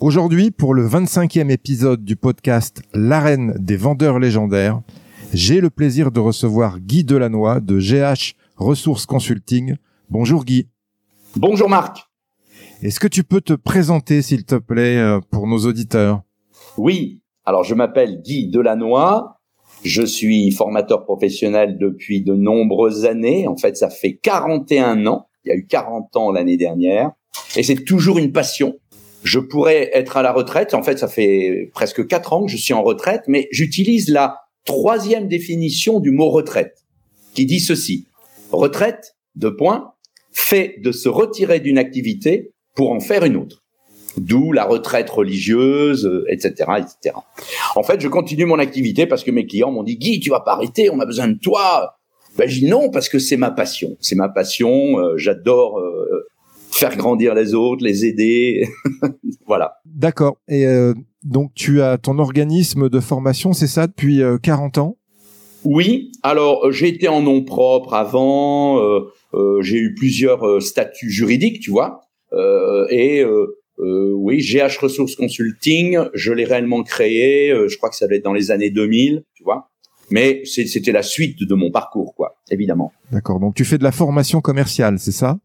Aujourd'hui, pour le 25e épisode du podcast L'arène des vendeurs légendaires, j'ai le plaisir de recevoir Guy Delannoy de GH Ressources Consulting. Bonjour Guy. Bonjour Marc. Est-ce que tu peux te présenter, s'il te plaît, euh, pour nos auditeurs? Oui. Alors, je m'appelle Guy Delannoy. Je suis formateur professionnel depuis de nombreuses années. En fait, ça fait 41 ans. Il y a eu 40 ans l'année dernière. Et c'est toujours une passion je pourrais être à la retraite. En fait, ça fait presque quatre ans que je suis en retraite, mais j'utilise la troisième définition du mot retraite, qui dit ceci. Retraite, deux points, fait de se retirer d'une activité pour en faire une autre. D'où la retraite religieuse, etc., etc. En fait, je continue mon activité parce que mes clients m'ont dit, Guy, tu vas pas arrêter, on a besoin de toi. Ben, je dis non parce que c'est ma passion. C'est ma passion. Euh, j'adore euh, faire grandir les autres, les aider. voilà. D'accord. Et euh, donc tu as ton organisme de formation, c'est ça depuis 40 euh, ans? Oui. Alors euh, j'ai été en nom propre avant. j'ai eu plusieurs statuts juridiques, tu vois. et oui, GH Ressources Consulting, je l'ai réellement créé. je crois que ça va être dans les années 2000, tu vois. Mais c'était la suite de mon parcours, quoi, évidemment. D'accord. Donc tu fais de la formation commerciale, c'est ça?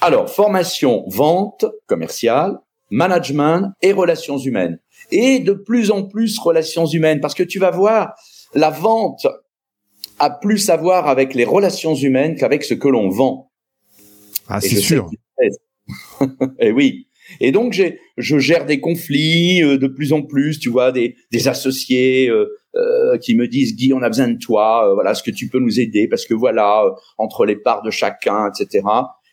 Alors, formation, vente commerciale, management et relations humaines. Et de plus en plus relations humaines, parce que tu vas voir, la vente a plus à voir avec les relations humaines qu'avec ce que l'on vend. Ah, c'est sûr. et eh oui. Et donc, je gère des conflits euh, de plus en plus, tu vois, des, des associés euh, euh, qui me disent, Guy, on a besoin de toi, voilà, est-ce que tu peux nous aider? Parce que voilà, entre les parts de chacun, etc.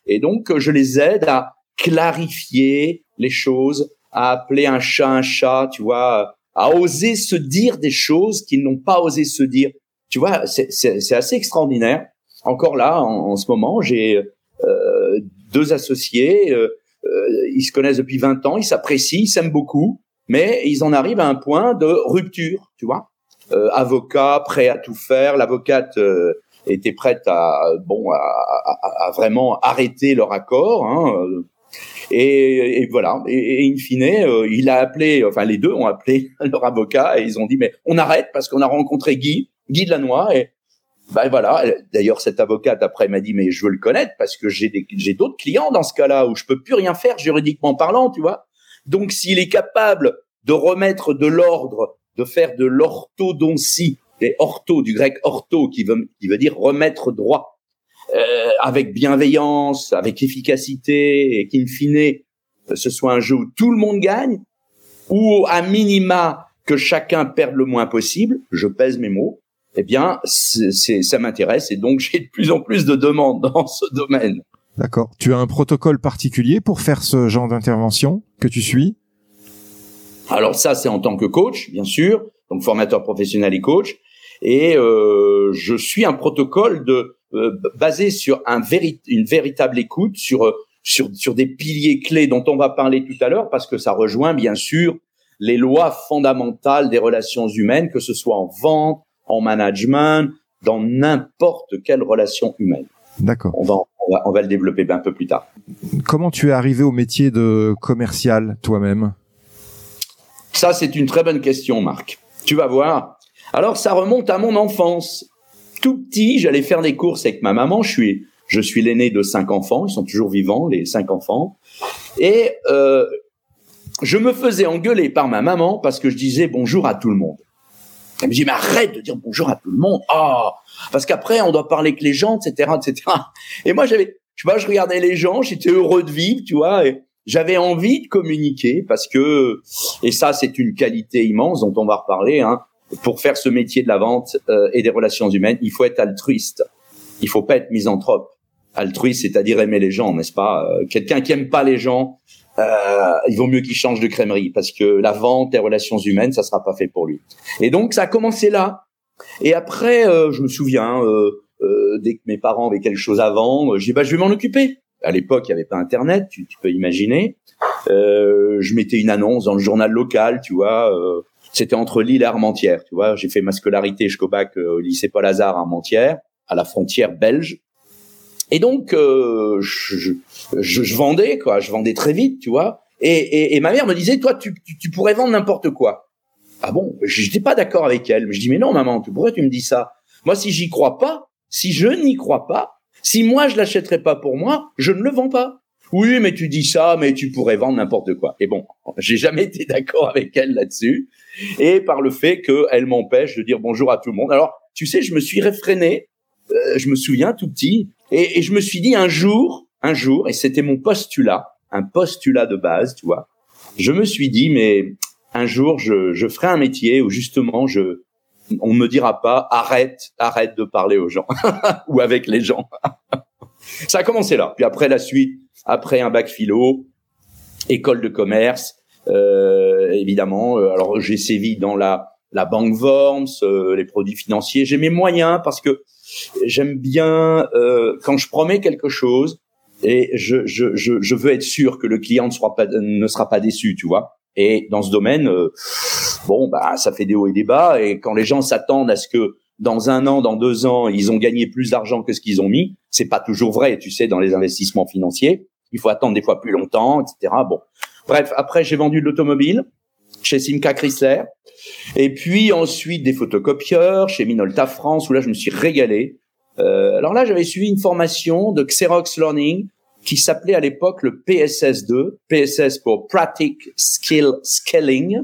Et donc, je les aide à clarifier les choses, à appeler un chat un chat, tu vois, à oser se dire des choses qu'ils n'ont pas osé se dire. Tu vois, c'est assez extraordinaire. Encore là, en, ce moment, j'ai euh, deux associés, euh, euh, ils se connaissent depuis 20 ans, ils s'apprécient, ils s'aiment beaucoup, mais ils en arrivent à un point de rupture, tu vois. Euh, avocat, prêt à tout faire, l'avocate euh, étaient prêtes à bon à, à, vraiment arrêter leur accord. Hein, et, et, voilà. Et, et, in fine, euh, il a appelé, enfin les deux ont appelé leur avocat et ils ont dit mais on arrête parce qu'on a rencontré Guy, Guy de Lannoy et ben voilà. D'ailleurs cette avocate après m'a dit mais je veux le connaître parce que j'ai j'ai d'autres clients dans ce cas-là où je peux plus rien faire juridiquement parlant, tu vois. Donc s'il est capable de remettre de l'ordre, de faire de l'orthodontie des ortho, du grec ortho, qui veut, qui veut dire remettre droit, euh, avec bienveillance, avec efficacité, et qu'in fine, ce soit un jeu où tout le monde gagne, ou à minima que chacun perde le moins possible, je pèse mes mots, eh bien, c'est, ça m'intéresse, et donc j'ai de plus en plus de demandes dans ce domaine. D'accord. Tu as un protocole particulier pour faire ce genre d'intervention que tu suis? Alors ça, c'est en tant que coach, bien sûr, donc formateur professionnel et coach et euh, je suis un protocole de euh, basé sur un une véritable écoute sur euh, sur sur des piliers clés dont on va parler tout à l'heure parce que ça rejoint bien sûr les lois fondamentales des relations humaines que ce soit en vente, en management, dans n'importe quelle relation humaine. D'accord. On va, on va, on va le développer un peu plus tard. Comment tu es arrivé au métier de commercial toi-même? Ça, c'est une très bonne question, Marc. Tu vas voir. Alors, ça remonte à mon enfance. Tout petit, j'allais faire des courses avec ma maman. Je suis, je suis l'aîné de cinq enfants. Ils sont toujours vivants, les cinq enfants. Et euh, je me faisais engueuler par ma maman parce que je disais bonjour à tout le monde. Elle me dit mais arrête de dire bonjour à tout le monde. Ah, parce qu'après on doit parler avec les gens, etc., etc. Et moi j'avais, je je regardais les gens, j'étais heureux de vivre, tu vois. Et, j'avais envie de communiquer parce que, et ça c'est une qualité immense dont on va reparler, hein, pour faire ce métier de la vente euh, et des relations humaines, il faut être altruiste. Il faut pas être misanthrope. Altruiste, c'est-à-dire aimer les gens, n'est-ce pas? Euh, Quelqu'un qui aime pas les gens, euh, il vaut mieux qu'il change de crèmerie parce que la vente et relations humaines, ça sera pas fait pour lui. Et donc ça a commencé là. Et après, je me souviens, dès que mes parents avaient quelque chose à vendre, j'ai dit bah je vais m'en occuper à l'époque, il n'y avait pas Internet, tu, peux imaginer. Euh, je mettais une annonce dans le journal local, tu vois. C'était entre Lille et Armentières, tu vois. J'ai fait ma scolarité jusqu'au bac euh, au lycée Paul Hazard à Armentières, à la frontière belge. Et donc, euh, je, je, je, vendais, quoi. Je vendais très vite, tu vois. Et, et, et ma mère me disait, toi, tu, tu, tu pourrais vendre n'importe quoi. Ah bon? J'étais pas d'accord avec elle. Je dis, mais non, maman, pourquoi tu me dis ça? Moi, si j'y crois pas, si je n'y crois pas, si moi je l'achèterais pas pour moi, je ne le vends pas. Oui, mais tu dis ça, mais tu pourrais vendre n'importe quoi. Et bon, j'ai jamais été d'accord avec elle là-dessus. Et par le fait qu'elle m'empêche de dire bonjour à tout le monde. Alors, tu sais, je me suis réfréné. Euh, je me souviens tout petit. Et, je me suis dit un jour, un jour, et c'était mon postulat, un postulat de base, tu vois. Je me suis dit, mais un jour, je, je ferai un métier où justement, je, on ne me dira pas arrête, arrête de parler aux gens ou avec les gens. ça a commencé là. Puis après la suite, après un bac philo, école de commerce, euh, évidemment. Euh, alors j'ai sévi dans la la banque Worms, euh, les produits financiers. J'ai mes moyens parce que j'aime bien euh, quand je promets quelque chose et je, je, je, je veux être sûr que le client ne sera pas ne sera pas déçu, tu vois. Et dans ce domaine, euh, bon, bah, ça fait des hauts et des bas. Et quand les gens s'attendent à ce que dans un an, dans deux ans, ils ont gagné plus d'argent que ce qu'ils ont mis, c'est pas toujours vrai, tu sais, dans les investissements financiers. Il faut attendre des fois plus longtemps, etc. Bon, bref. Après, j'ai vendu de l'automobile chez Simca Chrysler, et puis ensuite des photocopieurs chez Minolta France, où là, je me suis régalé. Euh, alors là, j'avais suivi une formation de Xerox Learning qui s'appelait à l'époque le PSS2, PSS pour Practice Skill Scaling.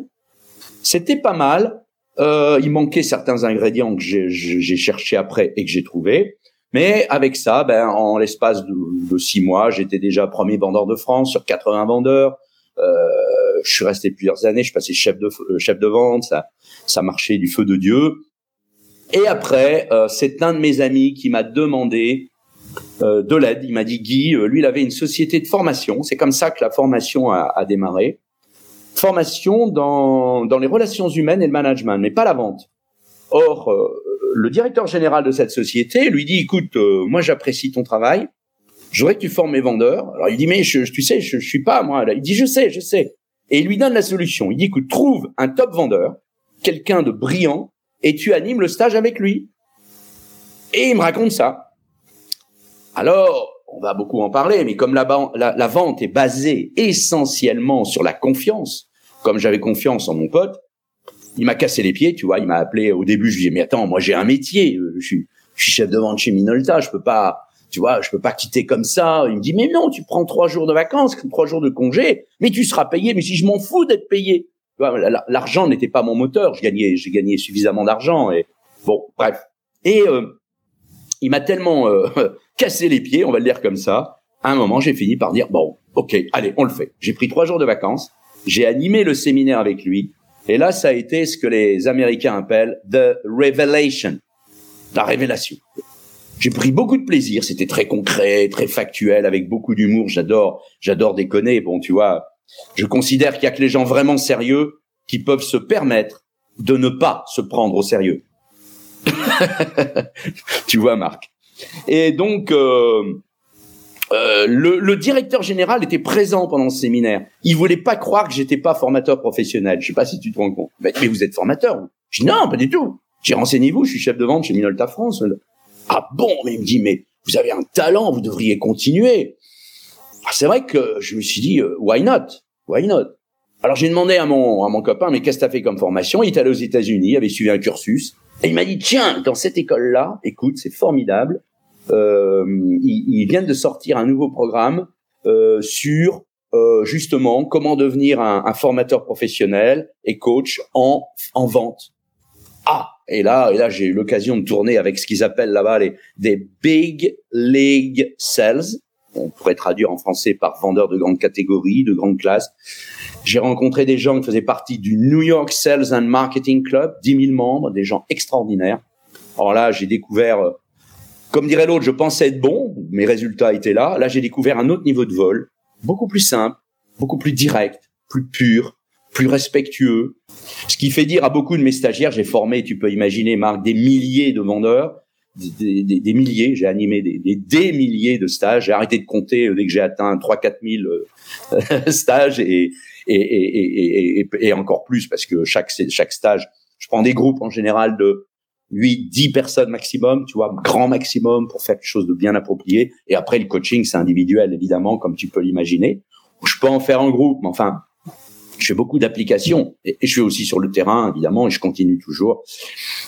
C'était pas mal. Euh, il manquait certains ingrédients que j'ai cherché après et que j'ai trouvé. Mais avec ça, ben, en l'espace de, six mois, j'étais déjà premier vendeur de France sur 80 vendeurs. Euh, je suis resté plusieurs années, je passé chef de chef de vente, ça ça marchait du feu de dieu. Et après, euh, c'est un de mes amis qui m'a demandé euh, de l'aide. Il m'a dit Guy, euh, lui, il avait une société de formation. C'est comme ça que la formation a, a démarré. Formation dans, dans les relations humaines et le management, mais pas la vente. Or, euh, le directeur général de cette société lui dit, écoute, moi j'apprécie ton travail, je voudrais que tu formes mes vendeurs. Alors il dit, mais je, tu sais, je, je suis pas moi. Il dit, je sais, je sais. Et il lui donne la solution. Il dit, écoute, trouve un top vendeur, quelqu'un de brillant, et tu animes le stage avec lui. Et il me raconte ça. Alors, on va beaucoup en parler, mais comme la, la, vente est basée essentiellement sur la confiance, comme j'avais confiance en mon pote, il m'a cassé les pieds, tu vois, il m'a appelé au début, je lui ai dit, mais attends, moi j'ai un métier, euh, je suis, je suis chef de vente chez Minolta, je peux pas, tu vois, je peux pas quitter comme ça. Il me dit, mais non, tu prends trois jours de vacances, trois jours de congé, mais tu seras payé, mais si je m'en fous d'être payé. L'argent n'était pas mon moteur, je gagnais, j'ai gagné suffisamment d'argent et bon, bref. Et euh, il m'a tellement euh, cassé les pieds, on va le dire comme ça. À un moment, j'ai fini par dire bon, ok, allez, on le fait. J'ai pris trois jours de vacances, j'ai animé le séminaire avec lui, et là, ça a été ce que les Américains appellent the revelation, la révélation. J'ai pris beaucoup de plaisir, c'était très concret, très factuel, avec beaucoup d'humour. J'adore, j'adore déconner. Bon, tu vois, je considère qu'il y a que les gens vraiment sérieux qui peuvent se permettre de ne pas se prendre au sérieux. tu vois, Marc. Et donc, euh, euh, le, le, directeur général était présent pendant ce séminaire. Il voulait pas croire que j'étais pas formateur professionnel. Je sais pas si tu te rends compte. Mais, vous êtes formateur vous Je dis non, pas du tout. J'ai renseignez-vous, je suis chef de vente chez Minolta France. Ah bon Mais il me dit mais vous avez un talent, vous devriez continuer. Ah, c'est vrai que je me suis dit euh, why not? Why not? Alors j'ai demandé à mon à mon copain, mais qu'est-ce que t'as fait comme formation? Il est allé aux États-Unis, avait suivi un cursus, et il m'a dit tiens, dans cette école-là, écoute, c'est formidable. Euh, ils, ils, viennent de sortir un nouveau programme euh, sur euh, justement comment devenir un, un, formateur professionnel et coach en en vente. Ah et là et là j'ai eu l'occasion de tourner avec ce qu'ils appellent là-bas les des big league sales. On pourrait traduire en français par vendeur de grande catégorie, de grande classe. J'ai rencontré des gens qui faisaient partie du New York Sales and Marketing Club, 10 000 membres, des gens extraordinaires. Alors là, j'ai découvert, comme dirait l'autre, je pensais être bon, mes résultats étaient là. Là, j'ai découvert un autre niveau de vol, beaucoup plus simple, beaucoup plus direct, plus pur, plus respectueux. Ce qui fait dire à beaucoup de mes stagiaires, j'ai formé, tu peux imaginer, Marc, des milliers de vendeurs, des, milliers, j'ai animé des, milliers de stages. J'ai arrêté de compter dès que j'ai atteint 3-4 000 euh, stages et, encore plus parce que chaque stage, je prends des groupes en général de 8, 10 personnes maximum, tu vois, grand maximum pour faire quelque chose de bien approprié. Et après, le coaching, c'est individuel, évidemment, comme tu peux l'imaginer. Je peux en faire en groupe, mais enfin, je fais beaucoup d'applications et, je suis aussi sur le terrain, évidemment, et je continue toujours.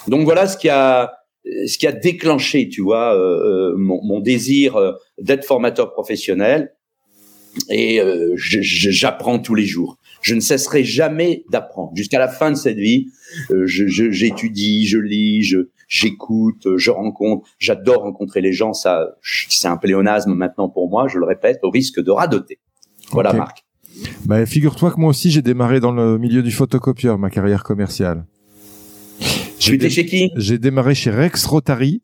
Donc voilà ce qui a, ce qui a déclenché, tu vois, euh, euh mon, mon, désir euh, d'être formateur professionnel et euh, j'apprends tous les jours. Je ne cesserai jamais d'apprendre jusqu'à la fin de cette vie. Euh, j'étudie, je, je, lis, je j'écoute, je rencontre. J'adore rencontrer les gens. Ça, c'est un pléonasme maintenant pour moi. Je le répète, au risque de radoter. Voilà, Marc. Bah, figure-toi que moi aussi, j'ai démarré dans le milieu du photocopieur, ma carrière commerciale. Tu étais chez qui? J'ai démarré chez Rex Rotary.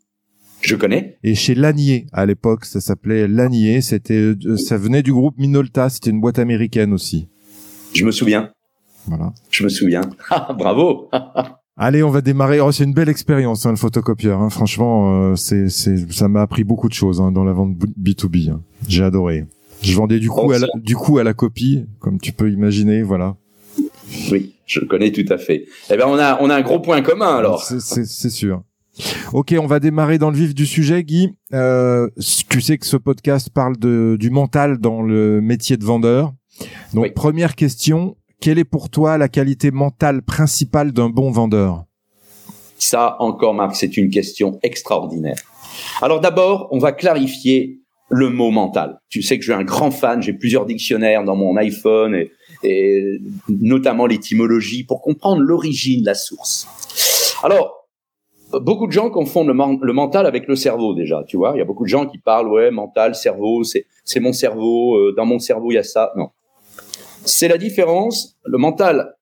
Je connais. Et chez Lanier, à l'époque, ça s'appelait Lanier. C'était, euh, ça venait du groupe Minolta. C'était une boîte américaine aussi. Je me souviens. Voilà. Je me souviens. Ah, bravo. Allez, on va démarrer. Oh, c'est une belle expérience, hein, le photocopieur. Hein. Franchement, euh, c'est, c'est, ça m'a appris beaucoup de choses hein, dans la vente B2B. Hein. J'ai adoré. Je vendais du coup, à la, du coup à la copie, comme tu peux imaginer, voilà. Oui, je le connais tout à fait. Eh ben, on a, on a un gros point commun alors. C'est sûr. Ok, on va démarrer dans le vif du sujet, Guy. Euh, tu sais que ce podcast parle de, du mental dans le métier de vendeur. Donc, première question, quelle est pour toi la qualité mentale principale d'un bon vendeur? Ça, encore, Marc, c'est une question extraordinaire. Alors d'abord, on va clarifier le mot mental. Tu sais que je suis un grand fan, j'ai plusieurs dictionnaires dans mon iPhone et, et notamment l'étymologie pour comprendre l'origine, la source. Alors, beaucoup de gens confondent le, mental avec le cerveau déjà, tu vois. Il y a beaucoup de gens qui parlent ouais mental, cerveau, c'est c'est mon cerveau, euh, dans mon cerveau il y a ça. Non, c'est la différence. Le mental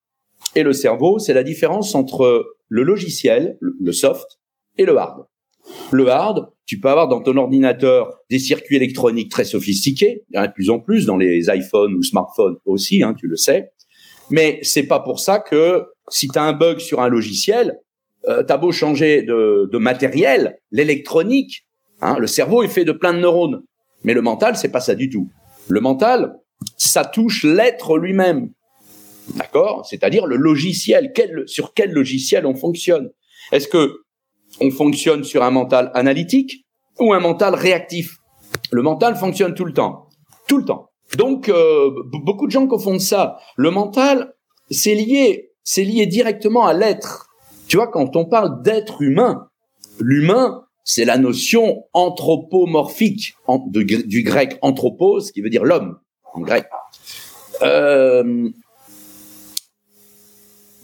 et le cerveau, c'est la différence entre le logiciel, le soft, et le hard. Le hard, tu peux avoir dans ton ordinateur des circuits électroniques très sophistiqués, il y en a de plus en plus dans les iPhones ou smartphones aussi, hein, tu le sais. Mais c'est pas pour ça que si tu as un bug sur un logiciel, euh, t'as beau changer de, de matériel, l'électronique, hein, le cerveau est fait de plein de neurones, mais le mental c'est pas ça du tout. Le mental, ça touche l'être lui-même, d'accord? C'est-à-dire le logiciel. Sur quel logiciel on fonctionne? Est-ce que on fonctionne sur un mental analytique ou un mental réactif? Le mental fonctionne tout le temps, tout le temps. Donc euh, beaucoup de gens confondent ça. Le mental, c'est lié, c'est lié directement à l'être. Tu vois, quand on parle d'être humain, l'humain, c'est la notion anthropomorphique du grec anthropos, qui veut dire l'homme en grec. Euh,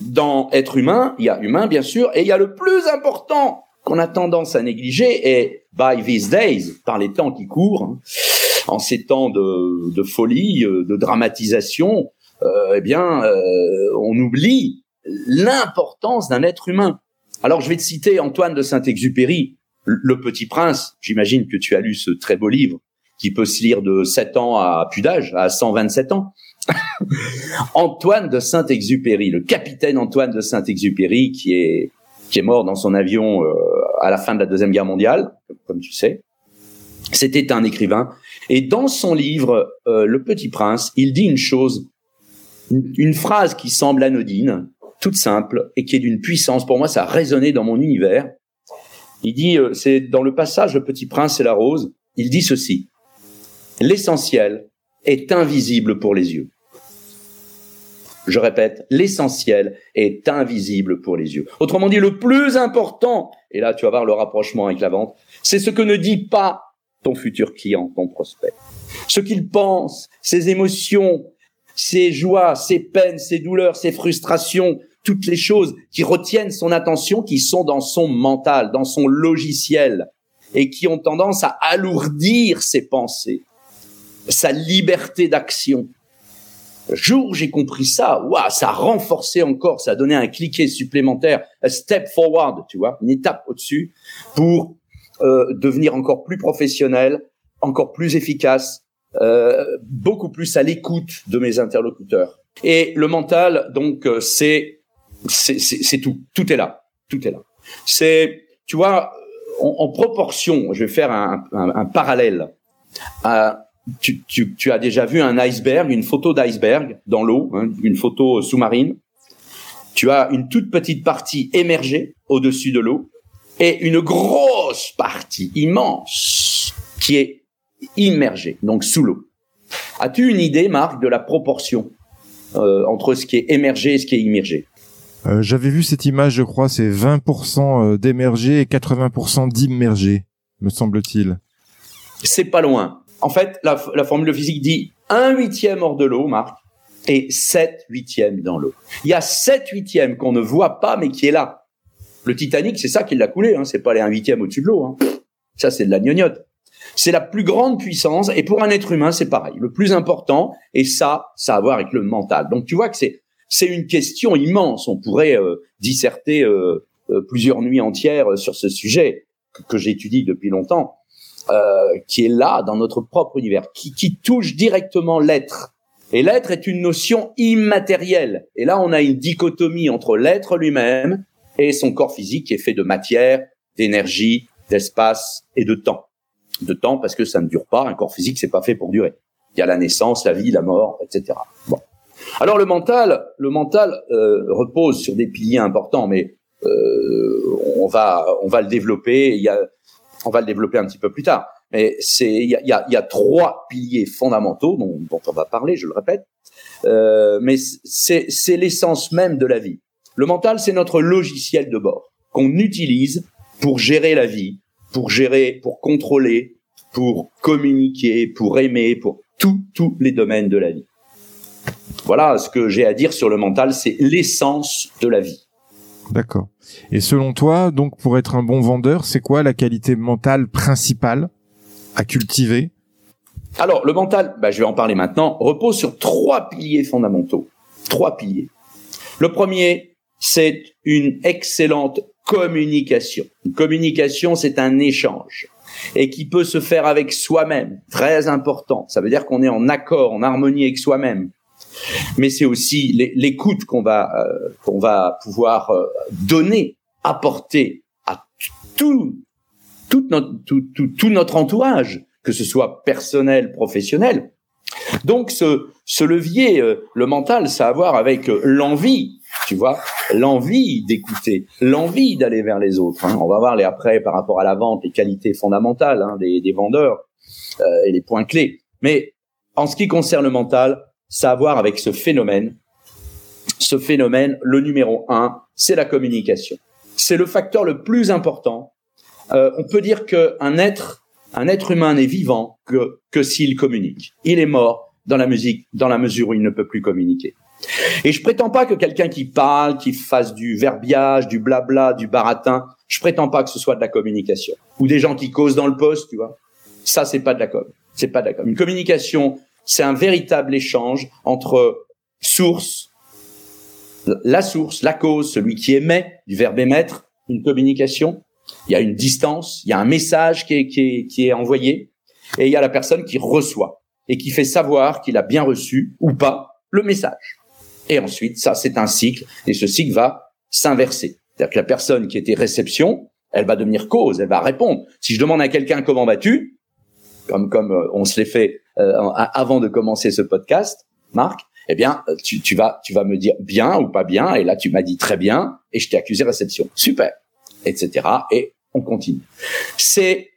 dans être humain, il y a humain bien sûr, et il y a le plus important qu'on a tendance à négliger, et by these days, par les temps qui courent, hein, en ces temps de, folie, euh, de dramatisation, euh, eh bien, on oublie l'importance d'un être humain. Alors je vais te citer Antoine de Saint-Exupéry, Le Petit Prince. J'imagine que tu as lu ce très beau livre qui peut se lire de 7 ans à plus d'âge, à 127 ans. Antoine de Saint-Exupéry, le capitaine Antoine de Saint-Exupéry qui est qui est mort dans son avion euh, à la fin de la deuxième guerre mondiale, comme tu sais. C'était un écrivain et dans son livre euh, Le Petit Prince, il dit une chose, une phrase qui semble anodine, toute simple et qui est d'une puissance. Pour moi, ça a résonné dans mon univers. Il dit, euh, c'est dans le passage Le Petit Prince et la Rose, il dit ceci. L'essentiel est invisible pour les yeux. je répète, l'essentiel est invisible pour les yeux. Autrement dit, le plus important, et là tu vas voir le rapprochement avec la vente, c'est ce que ne dit pas ton futur client, ton prospect. Ce qu'il pense, ses émotions, ses joies, ses peines, ses douleurs, ses frustrations, toutes les choses qui retiennent son attention, qui sont dans son mental, dans son logiciel, et qui ont tendance à alourdir ses pensées, sa liberté d'action. Le jour où j'ai compris ça, waouh, ça a renforcé encore, ça a donné un cliquet supplémentaire, un step forward, tu vois, une étape au-dessus pour euh, devenir encore plus professionnel, encore plus efficace, euh, beaucoup plus à l'écoute de mes interlocuteurs. Et le mental, donc, euh, c'est c'est tout, tout est là, tout est là. C'est, tu vois, en, proportion, je vais faire un, un, un parallèle. À, tu, tu, tu, as déjà vu un iceberg, une photo d'iceberg dans l'eau, hein, une photo sous-marine. Tu as une toute petite partie émergée au-dessus de l'eau et une grosse partie immense qui est immergée, donc sous l'eau. As-tu une idée, Marc, de la proportion euh, entre ce qui est émergé et ce qui est immergé? Euh, J'avais vu cette image, je crois, c'est 20% euh, d'émergé et 80% d'immergé, me semble-t-il. C'est pas loin. En fait, la, la formule physique dit un huitième hors de l'eau, Marc, et 7 huitièmes dans l'eau. Il y a 7 huitièmes qu'on ne voit pas, mais qui est là. Le Titanic, c'est ça qui l'a coulé, hein. c'est pas les un huitième au-dessus de l'eau. Hein. Ça, c'est de la gnognotte. C'est la plus grande puissance, et pour un être humain, c'est pareil. Le plus important, et ça, ça a à voir avec le mental. Donc, tu vois que c'est c'est une question immense. On pourrait euh, disserter euh, euh, plusieurs nuits entières sur ce sujet que j'étudie depuis longtemps. Euh, qui est là dans notre propre univers, qui, qui touche directement l'être. Et l'être est une notion immatérielle. Et là, on a une dichotomie entre l'être lui-même et son corps physique qui est fait de matière, d'énergie, d'espace et de temps. De temps parce que ça ne dure pas. Un corps physique, c'est pas fait pour durer. Il y a la naissance, la vie, la mort, etc. Bon. Alors le mental, le mental euh, repose sur des piliers importants, mais euh, on va on va le développer. Il y a on va le développer un petit peu plus tard. Mais c'est il y a, y, a, y a, trois piliers fondamentaux dont, on va parler, je le répète. Euh, mais c'est c'est l'essence même de la vie. Le mental, c'est notre logiciel de bord qu'on utilise pour gérer la vie, pour gérer, pour contrôler, pour communiquer, pour aimer, pour tous tous les domaines de la vie. Voilà ce que j'ai à dire sur le mental, c'est l'essence de la vie. D'accord. Et selon toi, donc pour être un bon vendeur, c'est quoi la qualité mentale principale à cultiver? Alors le mental, bah, je vais en parler maintenant, repose sur trois piliers fondamentaux. Trois piliers. Le premier, c'est une excellente communication. Une communication, c'est un échange et qui peut se faire avec soi-même, très important. Ça veut dire qu'on est en accord, en harmonie avec soi-même mais c'est aussi l'écoute qu'on va euh, qu'on va pouvoir euh, donner, apporter à tout tout notre tout, tout, notre entourage, que ce soit personnel, professionnel. Donc ce ce levier, euh, le mental, ça a à voir avec l'envie, tu vois, l'envie d'écouter, l'envie d'aller vers les autres. Hein. On va voir les après par rapport à la vente, les qualités fondamentales hein, des, des vendeurs et les points clés. Mais en ce qui concerne le mental, ça a à voir avec ce phénomène. Ce phénomène, le numéro un, c'est la communication. C'est le facteur le plus important. Euh, on peut dire qu'un être, un être humain n'est vivant que, que s'il communique. Il est mort dans la musique, dans la mesure où il ne peut plus communiquer. Et je prétends pas que quelqu'un qui parle, qui fasse du verbiage, du blabla, du baratin, je prétends pas que ce soit de la communication. Ou des gens qui causent dans le poste, tu vois. Ça, c'est pas de la com. C'est pas de la com. Une communication, c'est un véritable échange entre source, la source, la cause, celui qui émet, du verbe émettre, une communication. Il y a une distance, il y a un message qui est, qui est, qui est envoyé, et il y a la personne qui reçoit et qui fait savoir qu'il a bien reçu ou pas le message. Et ensuite, ça, c'est un cycle, et ce cycle va s'inverser. C'est-à-dire que la personne qui était réception, elle va devenir cause, elle va répondre. Si je demande à quelqu'un comment vas-tu, comme comme euh, on se l'est fait avant de commencer ce podcast, Marc, eh bien, tu, tu, vas, tu vas me dire bien ou pas bien, et là, tu m'as dit très bien, et je t'ai accusé réception. Super, etc. Et on continue. C'est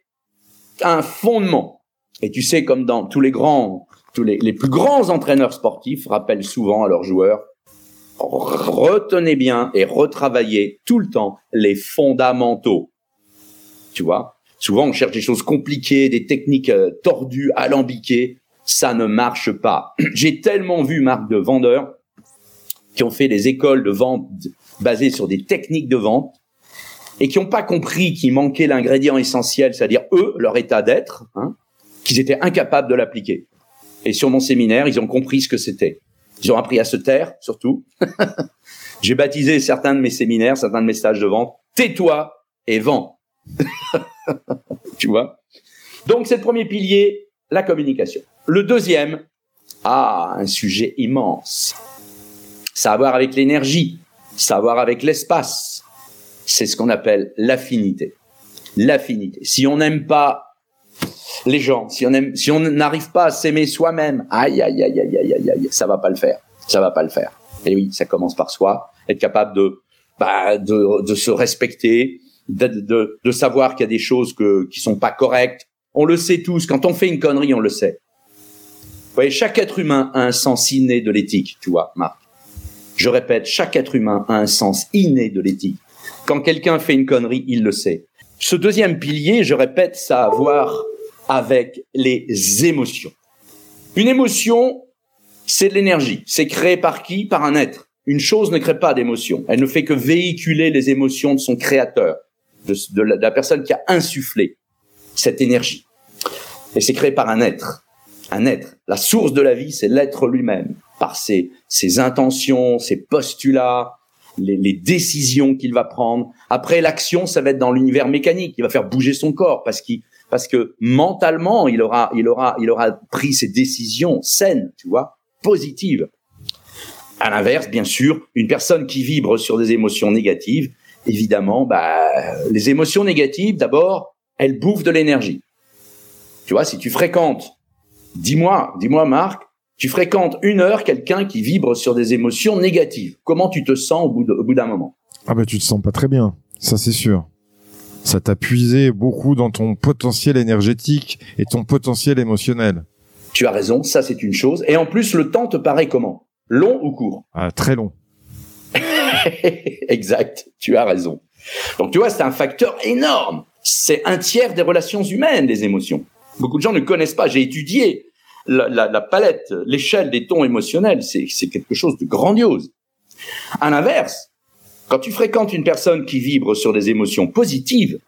un fondement. Et tu sais, comme dans tous les grands, tous les, les plus grands entraîneurs sportifs rappellent souvent à leurs joueurs, retenez bien et retravaillez tout le temps les fondamentaux. Tu vois? Souvent, on cherche des choses compliquées, des techniques euh, tordues, alambiquées. Ça ne marche pas. J'ai tellement vu marques de vendeurs qui ont fait des écoles de vente basées sur des techniques de vente et qui n'ont pas compris qu'il manquait l'ingrédient essentiel, c'est-à-dire eux, leur état d'être, hein, qu'ils étaient incapables de l'appliquer. Et sur mon séminaire, ils ont compris ce que c'était. Ils ont appris à se taire, surtout. J'ai baptisé certains de mes séminaires, certains de mes stages de vente, tais-toi et vends. tu vois? Donc c'est le premier pilier, la communication. Le deuxième, ah, un sujet immense. Ça a voir avec l'énergie, ça a voir avec l'espace. C'est ce qu'on appelle l'affinité. L'affinité. Si on n'aime pas les gens, si on aime, si on n'arrive pas à s'aimer soi-même, aïe, aïe, aïe, aïe, aïe, aïe, aïe, ça va pas le faire. Ça va pas le faire. Et oui, ça commence par soi, être capable de, bah, de, de se respecter, de, de, de savoir qu'il y a des choses que, qui sont pas correctes. On le sait tous. Quand on fait une connerie, on le sait. Vous voyez, chaque être humain a un sens inné de l'éthique, tu vois, Marc. Je répète, chaque être humain a un sens inné de l'éthique. Quand quelqu'un fait une connerie, il le sait. Ce deuxième pilier, je répète, ça a à voir avec les émotions. Une émotion, c'est de l'énergie. C'est créé par qui? Par un être. Une chose ne crée pas d'émotion. Elle ne fait que véhiculer les émotions de son créateur, de, la, personne qui a insufflé cette énergie. Et c'est créé par un être. Un être. La source de la vie, c'est l'être lui-même. Par ses, intentions, ses postulats, les, les, décisions qu'il va prendre. Après, l'action, ça va être dans l'univers mécanique. Il va faire bouger son corps parce qu'il parce que mentalement, il aura, il aura, il aura pris ses décisions saines, tu vois, positives. À l'inverse, bien sûr, une personne qui vibre sur des émotions négatives, évidemment, bah, les émotions négatives, d'abord, elles bouffent de l'énergie. Tu vois, si tu fréquentes, dis-moi, dis-moi, Marc, tu fréquentes une heure quelqu'un qui vibre sur des émotions négatives. Comment tu te sens au bout d'un moment? Ah bah tu te sens pas très bien, ça c'est sûr ça t'a puisé beaucoup dans ton potentiel énergétique et ton potentiel émotionnel. Tu as raison, ça c'est une chose. Et en plus, le temps te paraît comment? Long ou court? Ah, Très long. exact, tu as raison. Donc tu vois, c'est un facteur énorme. C'est un tiers des relations humaines, les émotions. Beaucoup de gens ne connaissent pas. J'ai étudié la, la palette, l'échelle des tons émotionnels. C'est quelque chose de grandiose. À l'inverse, quand tu fréquentes une personne qui vibre sur des émotions positives,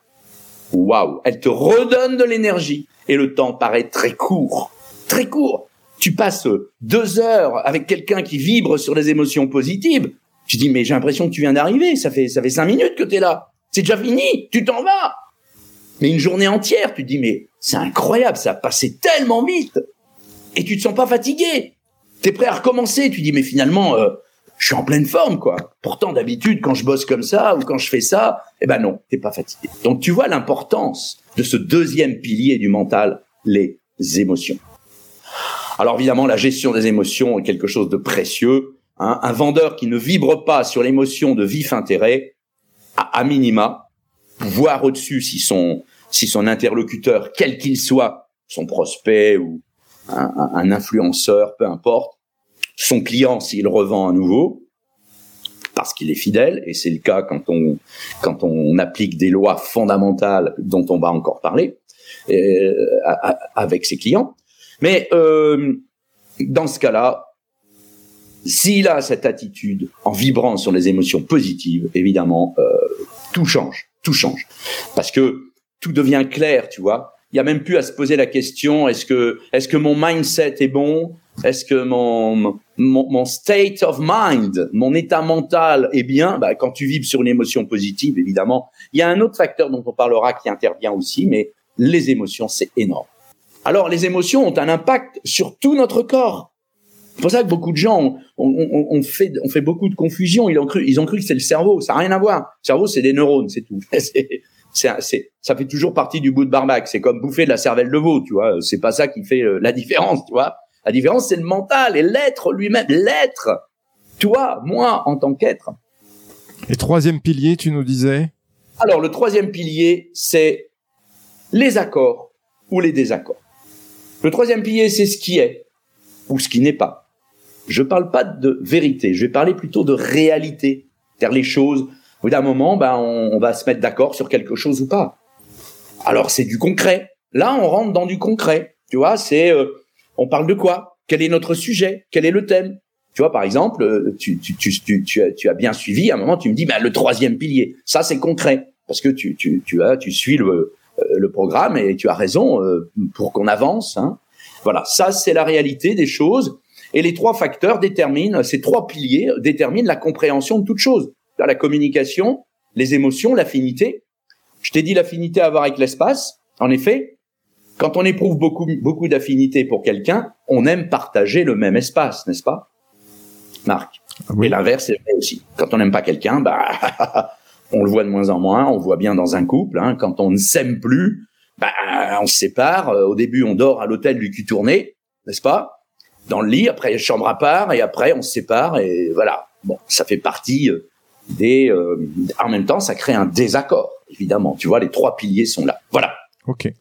waouh, elle te redonne de l'énergie et le temps paraît très court, très court. Tu passes deux heures avec quelqu'un qui vibre sur des émotions positives. Tu dis mais j'ai l'impression que tu viens d'arriver, ça fait ça fait cinq minutes que tu es là, c'est déjà fini, tu t'en vas. Mais une journée entière, tu te dis mais c'est incroyable, ça a passé tellement vite et tu te sens pas fatigué. T'es prêt à recommencer, tu dis mais finalement euh, je suis en pleine forme, quoi. Pourtant, d'habitude, quand je bosse comme ça ou quand je fais ça, eh ben non, t'es pas fatigué. Donc, tu vois l'importance de ce deuxième pilier du mental, les émotions. Alors, évidemment, la gestion des émotions est quelque chose de précieux. Hein. Un vendeur qui ne vibre pas sur l'émotion de vif intérêt, à, minima, voir au-dessus si son, interlocuteur, quel qu'il soit, son prospect ou un influenceur, peu importe, son client s'il revend à nouveau, parce qu'il est fidèle, et c'est le cas quand on, quand on applique des lois fondamentales dont on va encore parler, euh, avec ses clients. Mais euh, dans ce cas-là, s'il a cette attitude en vibrant sur les émotions positives, évidemment, euh, tout change, tout change. Parce que tout devient clair, tu vois. Il y a même plus à se poser la question est-ce que est-ce que mon mindset est bon? Est-ce que mon, mon, state of mind, mon état mental est bien? Bah, Quand tu vibres sur une émotion positive, évidemment. Il y a un autre facteur dont on parlera qui intervient aussi, mais les émotions, c'est énorme. Alors, les émotions ont un impact sur tout notre corps. C'est pour ça que beaucoup de gens ont, fait, ont fait beaucoup de confusion. Ils ont cru, ils ont cru que c'est le cerveau. Ça n'a rien à voir. Le cerveau, c'est des neurones, c'est tout. c'est, ça fait toujours partie du bout de barbac. C'est comme bouffer de la cervelle de veau, tu vois. C'est pas ça qui fait euh, la différence, tu vois. La différence, c'est le mental et l'être lui-même. L'être. Toi, moi, en tant qu'être. Et troisième pilier, tu nous disais? Alors, le troisième pilier, c'est les accords ou les désaccords. Le troisième pilier, c'est ce qui est ou ce qui n'est pas. Je parle pas de vérité, je vais parler plutôt de réalité. C'est-à-dire les choses, au bout d'un moment, ben, on, va se mettre d'accord sur quelque chose ou pas. Alors c'est du concret. Là, on rentre dans du concret. Tu vois, c'est, euh, on parle de quoi? Quel est notre sujet? Quel est le thème? Tu vois, par exemple, euh, tu, tu, tu, tu, as, tu as bien suivi. À un moment, tu me dis, ben, le troisième pilier. Ça, c'est concret parce que tu, tu, tu as, tu suis le, euh, le programme et tu as raison pour qu'on avance. Hein. Voilà, ça c'est la réalité des choses. Et les trois facteurs déterminent, ces trois piliers déterminent la compréhension de toute chose. La communication, les émotions, l'affinité. Je t'ai dit l'affinité à avoir avec l'espace. En effet, quand on éprouve beaucoup, beaucoup d'affinité pour quelqu'un, on aime partager le même espace, n'est-ce pas, Marc? Oui. Et l'inverse est vrai aussi. Quand on n'aime pas quelqu'un, bah, on le voit de moins en moins. On le voit bien dans un couple. Hein. quand on ne s'aime plus, bah, on se sépare. Au début, on dort à l'hôtel du cul tourné, n'est-ce pas? Dans le lit, après chambre à part, et après on se sépare, et voilà. Bon, ça fait partie euh, des. Euh, en même temps, ça crée un désaccord, évidemment. Tu vois, les trois piliers sont là. Voilà. Ok.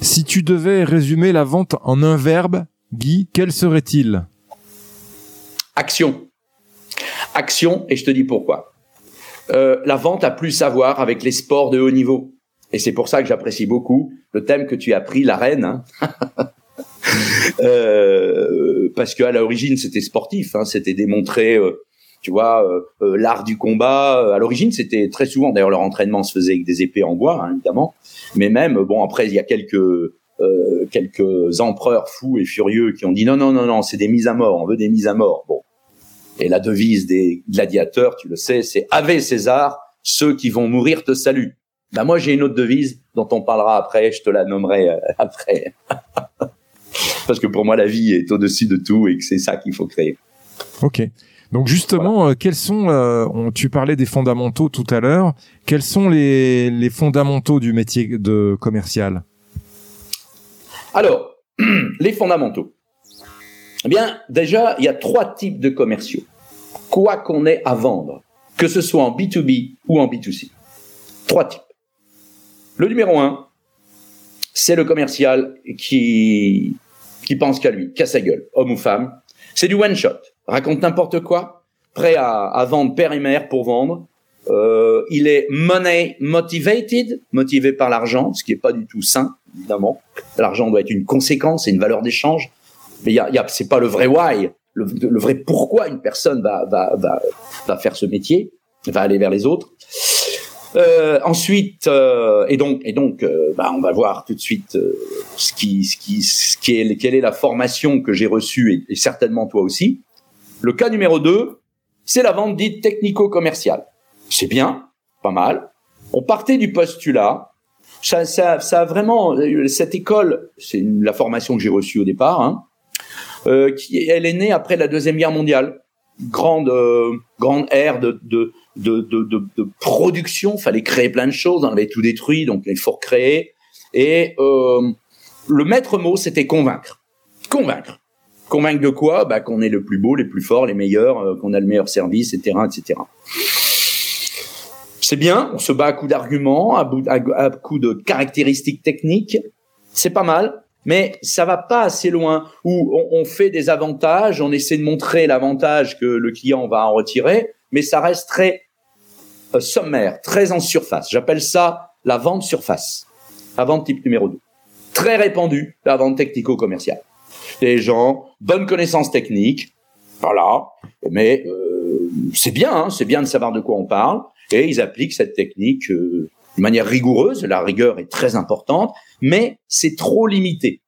Si tu devais résumer la vente en un verbe, Guy, quel serait-il? Action. Action, et je te dis pourquoi. Euh, la vente a plus à voir avec les sports de haut niveau. Et c'est pour ça que j'apprécie beaucoup le thème que tu as pris, la reine. Hein. euh, parce qu'à l'origine c'était sportif, hein, c'était démontrer, euh, tu vois, euh, euh, l'art du combat. À l'origine c'était très souvent, d'ailleurs leur entraînement se faisait avec des épées en bois, hein, évidemment, mais même bon après il y a quelques quelques empereurs fous et furieux qui ont dit non non non non c'est des mises à mort, on veut des mises à mort. Bon, et la devise des gladiateurs, tu le sais, c'est Ave César, ceux qui vont mourir te saluent. Bah moi j'ai une autre devise dont on parlera après, je te la nommerai après. Parce que pour moi la vie est au-dessus de tout et que c'est ça qu'il faut créer. Ok. Donc justement, euh, quels sont, euh, tu parlais des fondamentaux tout à l'heure, quels sont les, les fondamentaux du métier de commercial? Alors, les fondamentaux. Eh bien, déjà, il y a trois types de commerciaux. Quoi qu'on ait à vendre, que ce soit en B2B ou en B2C. Trois types. Le numéro un, c'est le commercial qui qui pense qu'à lui, qu'à sa gueule, homme ou femme. C'est du one shot. Raconte n'importe quoi, prêt à, à, vendre père et mère pour vendre. Euh, il est money motivated, motivé par l'argent, ce qui est pas du tout sain, évidemment. L'argent doit être une conséquence et une valeur d'échange. Mais y a, y a, c'est pas le vrai why, le, le, vrai pourquoi une personne va, va, va, va faire ce métier, va aller vers les autres. Euh, ensuite, euh, et donc, et donc, euh, bah, on va voir tout de suite euh, ce qui, ce qui, ce qui est, quelle est la formation que j'ai reçue et, certainement toi aussi. Le cas numéro 2, c'est la vente dite technico-commerciale. C'est bien, pas mal. On partait du postulat. Ça, ça, ça a vraiment cette école, c'est la formation que j'ai reçue au départ. Hein, qui, elle est née après la deuxième guerre mondiale. Grande, grande ère de, de de, de, de, de production. Fallait créer plein de choses. On avait tout détruit, donc il faut recréer. Et euh, le maître mot, c'était convaincre. Convaincre. Convaincre de quoi? Bah, Qu'on est le plus beau, les plus forts, les meilleurs, euh, qu'on a le meilleur service, etc. etc. C'est bien, on se bat à coup d'arguments, à, à, à coup de caractéristiques techniques. C'est pas mal, mais ça va pas assez loin où on, fait des avantages, on essaie de montrer l'avantage que le client va en retirer, mais ça reste très sommaire, très en surface. J'appelle ça la vente surface, la vente type numéro 2. Très répandue, la vente technico-commerciale. Les gens, bonne connaissance technique, voilà, mais euh, c'est bien, hein, c'est bien de savoir de quoi on parle, et ils appliquent cette technique euh, de manière rigoureuse, la rigueur est très importante, mais c'est trop limité.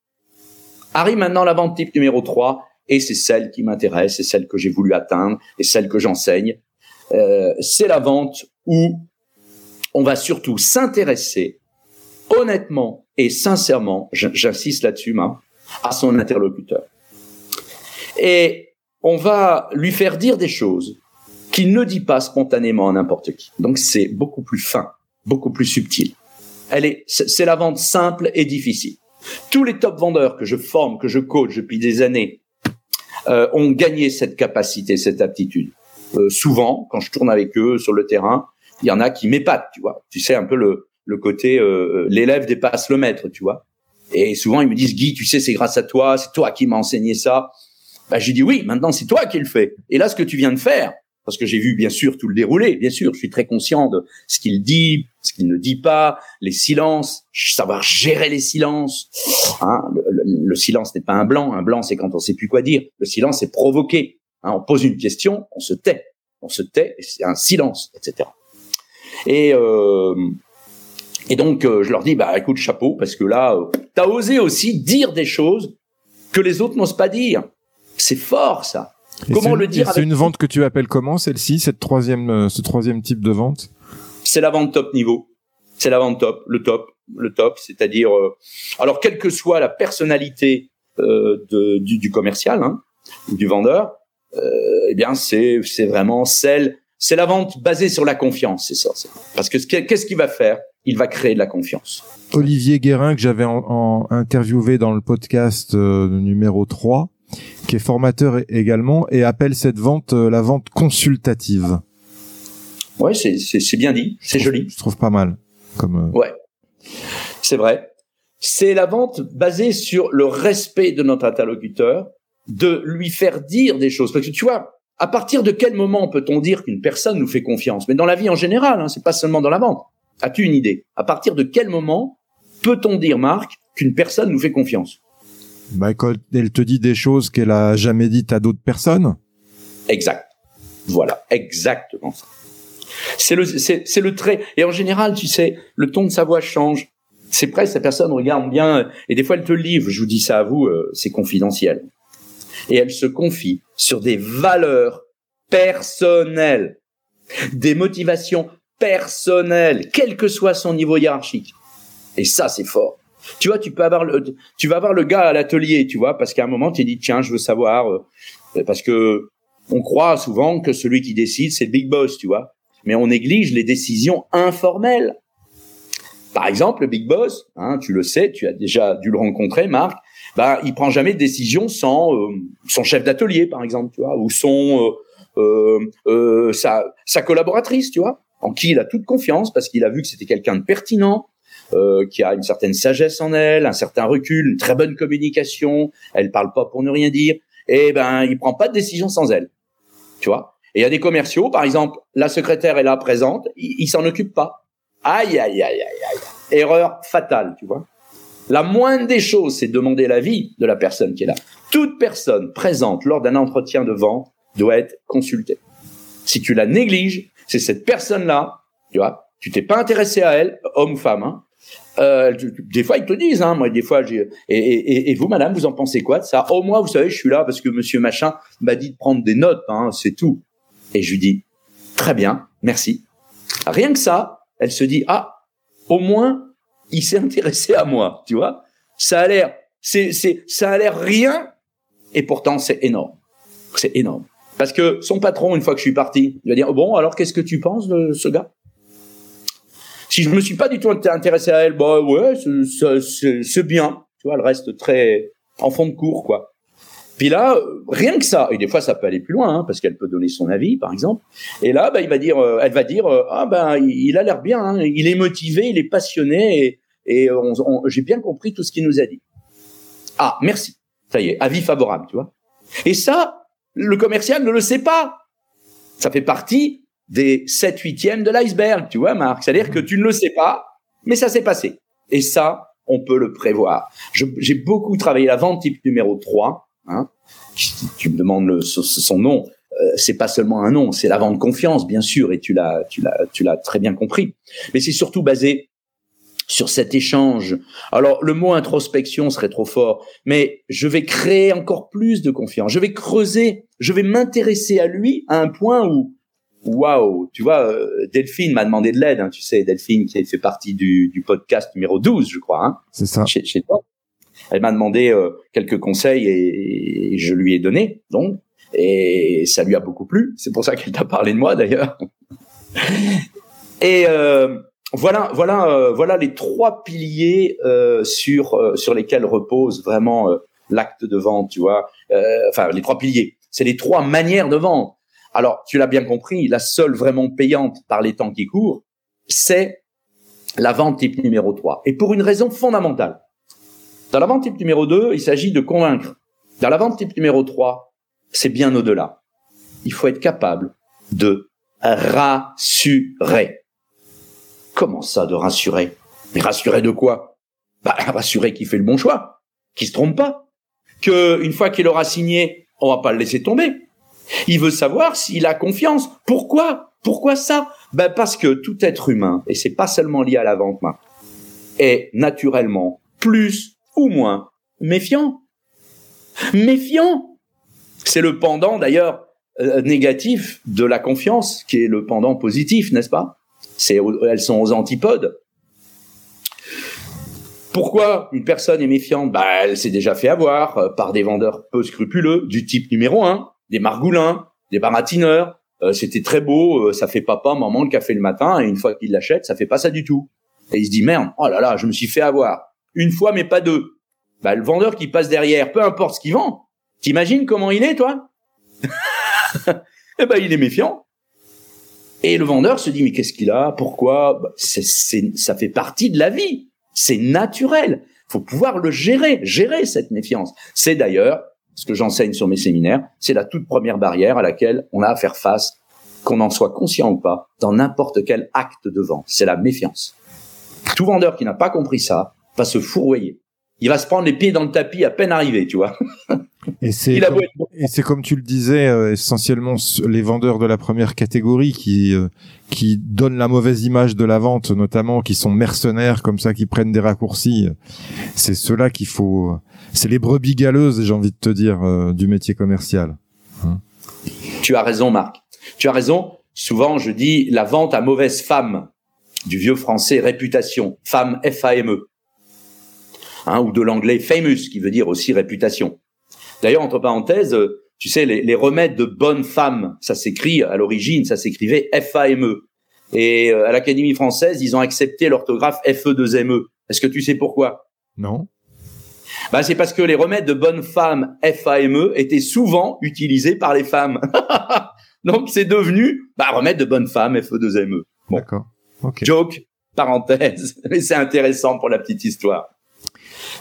Arrive maintenant la vente type numéro 3, et c'est celle qui m'intéresse, c'est celle que j'ai voulu atteindre, et celle que j'enseigne. Euh, c'est la vente où on va surtout s'intéresser honnêtement et sincèrement, j'insiste là-dessus, à son interlocuteur. Et on va lui faire dire des choses qu'il ne dit pas spontanément à n'importe qui. Donc c'est beaucoup plus fin, beaucoup plus subtil. Elle est, c'est la vente simple et difficile. Tous les top vendeurs que je forme, que je coach depuis des années, euh, ont gagné cette capacité, cette aptitude. Euh, souvent, quand je tourne avec eux sur le terrain, il y en a qui m'épatent, tu vois. Tu sais un peu le, le côté euh, l'élève dépasse le maître, tu vois. Et souvent ils me disent Guy, tu sais, c'est grâce à toi, c'est toi qui m'as enseigné ça. Bah, j'ai dit oui, maintenant c'est toi qui le fais. Et là, ce que tu viens de faire, parce que j'ai vu bien sûr tout le déroulé, bien sûr, je suis très conscient de ce qu'il dit, ce qu'il ne dit pas, les silences, savoir gérer les silences. Hein, le, silence n'est pas un blanc, un blanc c'est quand on sait plus quoi dire. Le silence c'est provoqué. Hein, on pose une question, on se tait, on se tait, c'est un silence, etc. Et euh, et donc euh, je leur dis bah écoute chapeau parce que là euh, tu as osé aussi dire des choses que les autres n'osent pas dire. C'est fort ça. Comment le dire C'est une vente que tu appelles comment celle-ci, cette troisième, euh, ce troisième type de vente? C'est la vente top niveau. C'est la vente top, le top, le top, c'est-à-dire, euh, alors quelle que soit la personnalité euh, de, du, du, commercial, hein, du vendeur, euh, eh bien c'est c'est vraiment celle, c'est la vente basée sur la confiance, c'est ça. Parce que qu'est-ce qu'il va faire? Il va créer de la confiance. Olivier Guérin que j'avais en, en interviewé dans le podcast euh, numéro 3 qui est formateur également et appelle cette vente euh, la vente consultative. Ouais, c'est c'est bien dit, c'est joli. Je trouve pas mal comme. Euh, ouais, c'est vrai. C'est la vente basée sur le respect de notre interlocuteur, de lui faire dire des choses. Parce que tu vois, à partir de quel moment peut-on dire qu'une personne nous fait confiance? Mais dans la vie en général, hein, c'est pas seulement dans la vente. As-tu une idée? À partir de quel moment peut-on dire, Marc, qu'une personne nous fait confiance? Bah, quand elle te dit des choses qu'elle a jamais dites à d'autres personnes. Exact. Voilà, exactement ça. C'est le, c'est, le trait. Et en général, tu sais, le ton de sa voix change. C'est presque, la personne regarde bien, et des fois elle te livre, je vous dis ça à vous, euh, c'est confidentiel. Et elle se confie sur des valeurs personnelles, des motivations personnelles, quel que soit son niveau hiérarchique. Et ça, c'est fort. Tu vois, tu peux avoir le, tu vas avoir le gars à l'atelier, tu vois, parce qu'à un moment, tu dis, tiens, je veux savoir, euh, parce que on croit souvent que celui qui décide, c'est le big boss, tu vois. Mais on néglige les décisions informelles. Par exemple, le big boss, hein, tu le sais, tu as déjà dû le rencontrer, Marc. Bah, il prend jamais de décision sans euh, son chef d'atelier, par exemple, tu vois, ou son euh, euh, sa, sa collaboratrice, tu vois, en qui il a toute confiance parce qu'il a vu que c'était quelqu'un de pertinent, euh, qui a une certaine sagesse en elle, un certain recul, une très bonne communication. Elle parle pas pour ne rien dire. Et ben, il prend pas de décision sans elle. Tu vois. Et il y a des commerciaux, par exemple, la secrétaire est là présente, il, il s'en occupe pas. Aïe, aïe, aïe, aïe, aïe. Erreur fatale, tu vois. La moindre des choses, c'est de demander l'avis de la personne qui est là. Toute personne présente lors d'un entretien de vente doit être consultée. Si tu la négliges, c'est cette personne-là, tu vois, tu t'es pas intéressé à elle, homme ou femme, hein, euh, des fois, ils te disent, hein, moi, des fois, j'ai, et, vous, madame, vous en pensez quoi de ça? Au moins, vous savez, je suis là parce que monsieur machin m'a dit de prendre des notes, hein, c'est tout. Et je lui dis, très bien, merci. Rien que ça, elle se dit, ah, au moins, il s'est intéressé à moi, tu vois Ça a l'air, c'est, c'est, ça a l'air rien, et pourtant, c'est énorme. C'est énorme. Parce que son patron, une fois que je suis parti, il va dire, bon, alors qu'est-ce que tu penses de ce gars? Si je me suis pas du tout intéressé à elle, bah ouais, c'est bien. Tu vois, elle reste très en fond de cours, quoi. Puis là, rien que ça, et des fois ça peut aller plus loin, hein, parce qu'elle peut donner son avis, par exemple. Et là, bah, il va dire, euh, elle va dire, euh, ah ben, il a l'air bien, hein, il est motivé, il est passionné, et, et j'ai bien compris tout ce qu'il nous a dit. Ah, merci. Ça y est, avis favorable, tu vois. Et ça, le commercial ne le sait pas. Ça fait partie des 7 huitièmes de l'iceberg, tu vois, Marc. C'est-à-dire que tu ne le sais pas, mais ça s'est passé. Et ça, on peut le prévoir. J'ai beaucoup travaillé la vente type numéro 3. Hein. Tu, me demandes le, son nom. Euh, c'est pas seulement un nom, c'est la vente confiance, bien sûr, et tu l'as, tu l'as, tu l'as très bien compris. Mais c'est surtout basé sur cet échange. Alors le mot introspection serait trop fort, mais je vais créer encore plus de confiance. Je vais creuser, je vais m'intéresser à lui à un point où waouh, tu vois, euh, Delphine m'a demandé de l'aide, hein, tu sais, Delphine qui fait partie du, du podcast numéro 12, je crois. Hein, C'est ça. Chez, chez toi. Elle m'a demandé euh, quelques conseils et, je lui ai donné, donc, et ça lui a beaucoup plu. C'est pour ça qu'elle t'a parlé de moi, d'ailleurs. et euh, voilà, voilà, euh, voilà les trois piliers sur sur lesquels repose vraiment l'acte de vente, tu vois. enfin, les trois piliers. C'est les trois manières de vendre alors, tu l'as bien compris, la seule vraiment payante par les temps qui courent, c'est la vente type numéro 3. Et pour une raison fondamentale. Dans la vente type numéro 2, il s'agit de convaincre. Dans la vente type numéro 3, c'est bien au-delà. Il faut être capable de rassurer. Comment ça, de rassurer? Mais rassurer de quoi? Bah, rassurer qu'il fait le bon choix, qu'il se trompe pas, que une fois qu'il aura signé, on va pas le laisser tomber. Il veut savoir s'il a confiance. Pourquoi? Pourquoi ça? Ben parce que tout être humain, et c'est pas seulement lié à la vente, est naturellement plus ou moins méfiant. Méfiant. C'est le pendant d'ailleurs euh, négatif de la confiance, qui est le pendant positif, n'est-ce pas? C'est elles sont aux antipodes. Pourquoi une personne est méfiante? Bah, Elle s'est déjà fait avoir euh, par des vendeurs peu scrupuleux du type numéro un, des margoulins, des baratineurs. Euh, c'était très beau, ça fait papa, maman le café le matin, et une fois qu'il l'achète, ça fait pas ça du tout. Et il se dit merde, oh là là, je me suis fait avoir. Une fois, mais pas deux. Bah, le vendeur qui passe derrière, peu importe ce qu'il vend, t'imagines comment il est, toi Eh ben, il est méfiant. Et le vendeur se dit mais qu'est-ce qu'il a? Pourquoi? Bah, Ça fait partie de la vie. C'est naturel. Faut pouvoir le gérer, gérer cette méfiance. C'est d'ailleurs ce que j'enseigne sur mes séminaires. C'est la toute première barrière à laquelle on a à faire face, qu'on en soit conscient ou pas, dans n'importe quel acte de vente. C'est la méfiance. Tout vendeur qui n'a pas compris ça va se fourroyer. Il va se prendre les pieds dans le tapis à peine arrivé, tu vois. Et c'est comme, et c'est comme tu le disais, euh, essentiellement les vendeurs de la première catégorie qui euh, qui donnent la mauvaise image de la vente, notamment qui sont mercenaires comme ça, qui prennent des raccourcis. C'est cela qu'il faut. C'est les brebis galeuses, j'ai envie de te dire, euh, du métier commercial. Hein. tu as raison, Marc. Tu as raison. Souvent, je dis la vente à mauvaise femme du vieux français réputation, femme F-A-M-E, hein, ou de l'anglais famous, qui veut dire aussi réputation. D'ailleurs, entre parenthèses, euh, tu sais, les, remèdes de bonne femme, ça s'écrit à l'origine, ça s'écrivait F-A-M-E. Et euh, à l'Académie française, ils ont accepté l'orthographe F-E-2-M-E. E. Est-ce que tu sais pourquoi? Non. Bah, c'est parce que les remèdes de bonne femme F-A-M-E étaient souvent utilisés par les femmes. Donc c'est devenu bah, remède de bonne femme F-E-2-M-E. E. D'accord. Joke, parenthèse, mais c'est intéressant pour la petite histoire.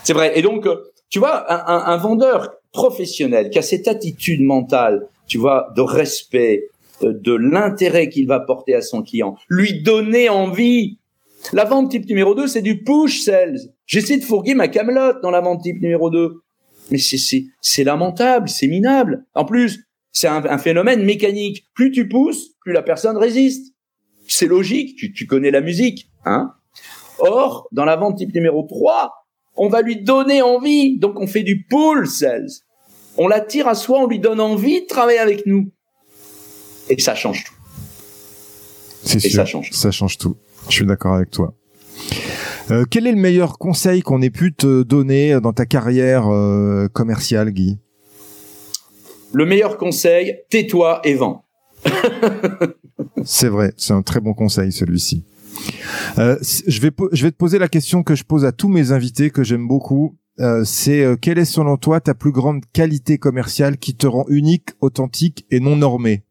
C'est vrai. Et donc, euh, tu vois, un, un, vendeur professionnel qui a cette attitude mentale, tu vois, de respect, euh, de l'intérêt qu'il va porter à son client, lui donner envie. La vente type numéro 2, c'est du push sales. J'essaie de fourguer ma camelote dans la vente type numéro 2. Mais c'est, c'est, lamentable, c'est minable. En plus, c'est un, un, phénomène mécanique. Plus tu pousses, plus la personne résiste c'est logique, tu, tu, connais la musique, hein. Or, dans la vente type numéro 3, on va lui donner envie, donc on fait du pull sales. On l'attire à soi, on lui donne envie de travailler avec nous. Et ça change tout. C'est sûr, ça change. Ça change tout. Je suis d'accord avec toi. Euh, quel est le meilleur conseil qu'on ait pu te donner dans ta carrière euh, commerciale, Guy? Le meilleur conseil, tais-toi et vends. c'est vrai, c'est un très bon conseil celui-ci. Euh, je vais te poser la question que je pose à tous mes invités que j'aime beaucoup. Euh, c'est euh, quelle est selon toi ta plus grande qualité commerciale qui te rend unique, authentique et non normé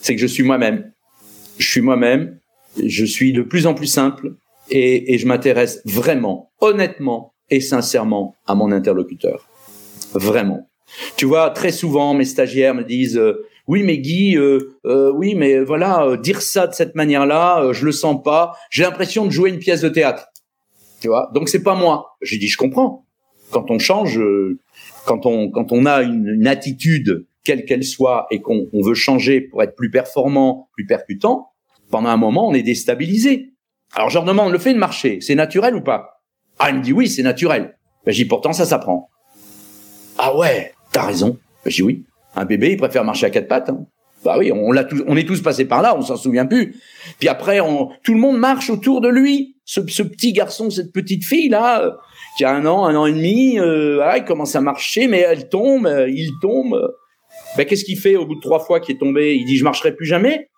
C'est que je suis moi-même. Je suis moi-même. Je suis de plus en plus simple et, je m'intéresse vraiment, honnêtement et sincèrement à mon interlocuteur. Vraiment. Tu vois, très souvent, mes stagiaires me disent oui, mais Guy, euh, euh, oui, mais voilà, euh, dire ça de cette manière-là, je le sens pas. J'ai l'impression de jouer une pièce de théâtre. Tu vois, donc c'est pas moi. J'ai dit, je comprends. Quand on change, quand on quand on a une, une attitude quelle qu'elle soit et qu'on on veut changer pour être plus performant, plus percutant, pendant un moment, on est déstabilisé. Alors je leur demande, le fait de marcher, c'est naturel ou pas? Ah, il me dit oui, c'est naturel. Ben, j'ai pourtant ça s'apprend. Ah ouais, t'as raison. Ben, j'ai oui. Un bébé, il préfère marcher à quatre pattes. Hein. Bah oui, on l'a on est tous passés par là, on s'en souvient plus. Puis après, on, tout le monde marche autour de lui. Ce, ce petit garçon, cette petite fille là, euh, qui a un an, un an et demi, euh, ah, il commence à marcher, mais elle tombe, euh, il tombe. Ben, qu'est-ce qu'il fait au bout de trois fois qu'il est tombé? Il dit je marcherai plus jamais?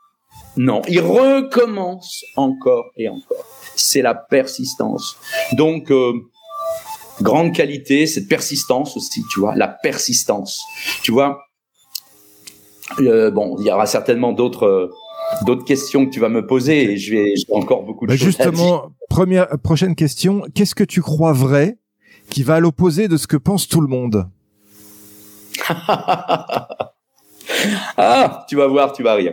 Non, il recommence encore et encore. C'est la persistance. Donc euh, grande qualité, cette persistance aussi, tu vois, la persistance. Tu vois, euh, bon, il y aura certainement d'autres euh, d'autres questions que tu vas me poser et je vais encore beaucoup de bah, choses Justement, première prochaine question, qu'est-ce que tu crois vrai qui va à l'opposé de ce que pense tout le monde? Ah, tu vas voir, tu vas rire.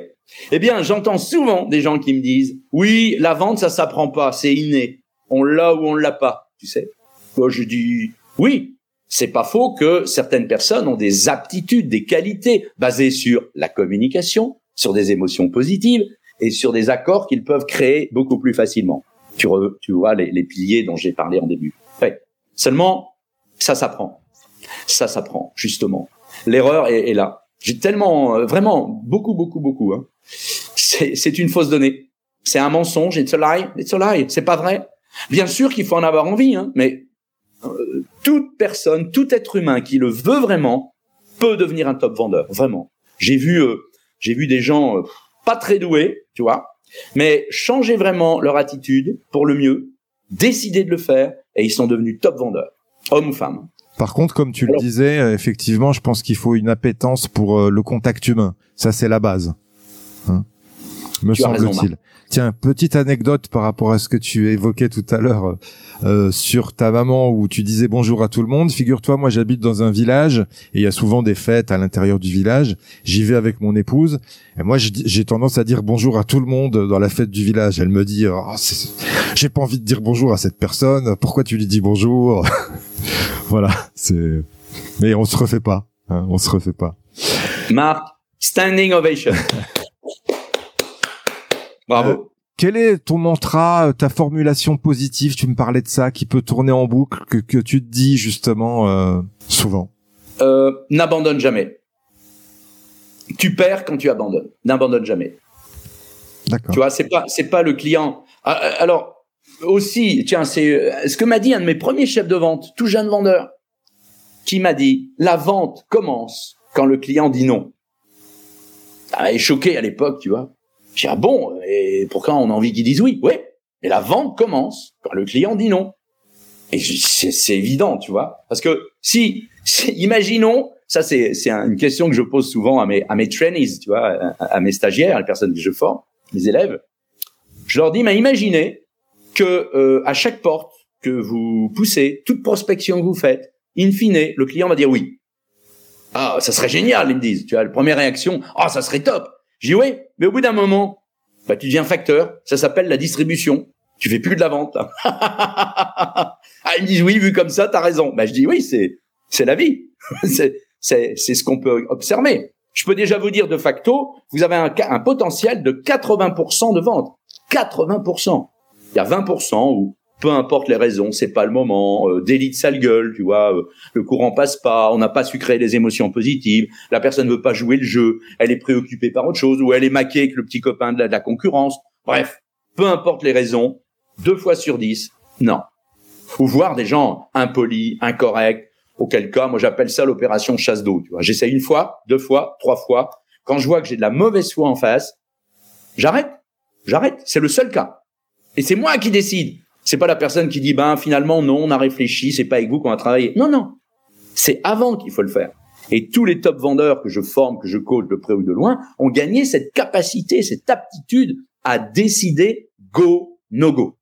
Eh bien, j'entends souvent des gens qui me disent, oui, la vente, ça s'apprend pas, c'est inné. On l'a ou on l'a pas, tu sais. Moi, je dis, oui, c'est pas faux que certaines personnes ont des aptitudes, des qualités basées sur la communication, sur des émotions positives et sur des accords qu'ils peuvent créer beaucoup plus facilement. Tu, tu vois les, piliers dont j'ai parlé en début. Seulement, ça s'apprend. Ça s'apprend, justement. L'erreur est, là. J'ai tellement, euh, vraiment, beaucoup, beaucoup, beaucoup. Hein. C'est une fausse donnée. C'est un mensonge. It's a lie. It's a lie. C'est pas vrai. Bien sûr qu'il faut en avoir envie, hein, mais toute personne, tout être humain qui le veut vraiment peut devenir un top vendeur. Vraiment. J'ai vu, euh, j'ai vu des gens pas très doués, tu vois, mais changer vraiment leur attitude pour le mieux, décider de le faire, et ils sont devenus top vendeurs, hommes ou femmes. Par contre, comme tu le disais, euh, effectivement, je pense qu'il faut une appétence pour euh, le contact humain. Ça, c'est la base. Hein me semble-t-il. Tiens, petite anecdote par rapport à ce que tu évoquais tout à l'heure euh, sur ta maman où tu disais bonjour à tout le monde. Figure-toi, moi j'habite dans un village et il y a souvent des fêtes à l'intérieur du village. J'y vais avec mon épouse et moi j'ai tendance à dire bonjour à tout le monde dans la fête du village. Elle me dit, oh, j'ai pas envie de dire bonjour à cette personne. Pourquoi tu lui dis bonjour? Voilà, c'est. Mais on se refait pas. Hein, on se refait pas. Marc, standing ovation. Bravo. Euh, quel est ton mantra, euh, ta formulation positive? Tu me parlais de ça, qui peut tourner en boucle, que, que tu te dis justement euh, souvent. Euh, N'abandonne jamais. Tu perds quand tu abandonnes. N'abandonne jamais. D'accord. Tu vois, c'est pas c'est pas le client. Ah, alors aussi, tiens, c'est ce que m'a dit un de mes premiers chefs de vente, tout jeune vendeur, qui m'a dit la vente commence quand le client dit non. Ah, est choqué à l'époque, tu vois. J'ai ah bon, et pourquoi on a envie qu'ils disent oui? Oui, et la vente commence quand le client dit non. Et c'est évident, tu vois. Parce que si, imaginons, ça c'est une question que je pose souvent à mes, à mes trainees, tu vois, à, mes stagiaires, les personnes que je forme, mes élèves. Je leur dis, mais imaginez que euh, à chaque porte que vous poussez, toute prospection que vous faites, in fine, le client va dire oui. Ah, ça serait génial, ils me disent. Tu vois, la première réaction, ah, ça serait top. Je dis oui, mais au bout d'un moment, bah, tu deviens facteur. Ça s'appelle la distribution. Tu fais plus de la vente. ah, ils me disent oui, vu comme ça, t'as raison. Bah, je dis oui, c'est c'est la vie. c'est c'est ce qu'on peut observer. Je peux déjà vous dire de facto, vous avez un, un potentiel de 80% de vente. 80%. Il y a 20% où peu importe les raisons, c'est pas le moment, euh, délit de sale gueule, tu vois, euh, le courant passe pas, on n'a pas su créer des émotions positives, la personne ne veut pas jouer le jeu, elle est préoccupée par autre chose, ou elle est maquée avec le petit copain de la, concurrence. Bref, peu importe les raisons, deux fois sur dix, non. Ou voir des gens impolis, incorrects, auquel cas, moi j'appelle ça l'opération chasse d'eau, tu vois. J'essaie une fois, deux fois, trois fois. Quand je vois que j'ai de la mauvaise foi en face, j'arrête. J'arrête. C'est le seul cas. Et c'est moi qui décide. C'est pas la personne qui dit ben finalement non, on a réfléchi, c'est pas avec vous qu'on a travaillé. Non non, c'est avant qu'il faut le faire. Et tous les top vendeurs que je forme, que je coach de près ou de loin, ont gagné cette capacité, cette aptitude à décider go no go.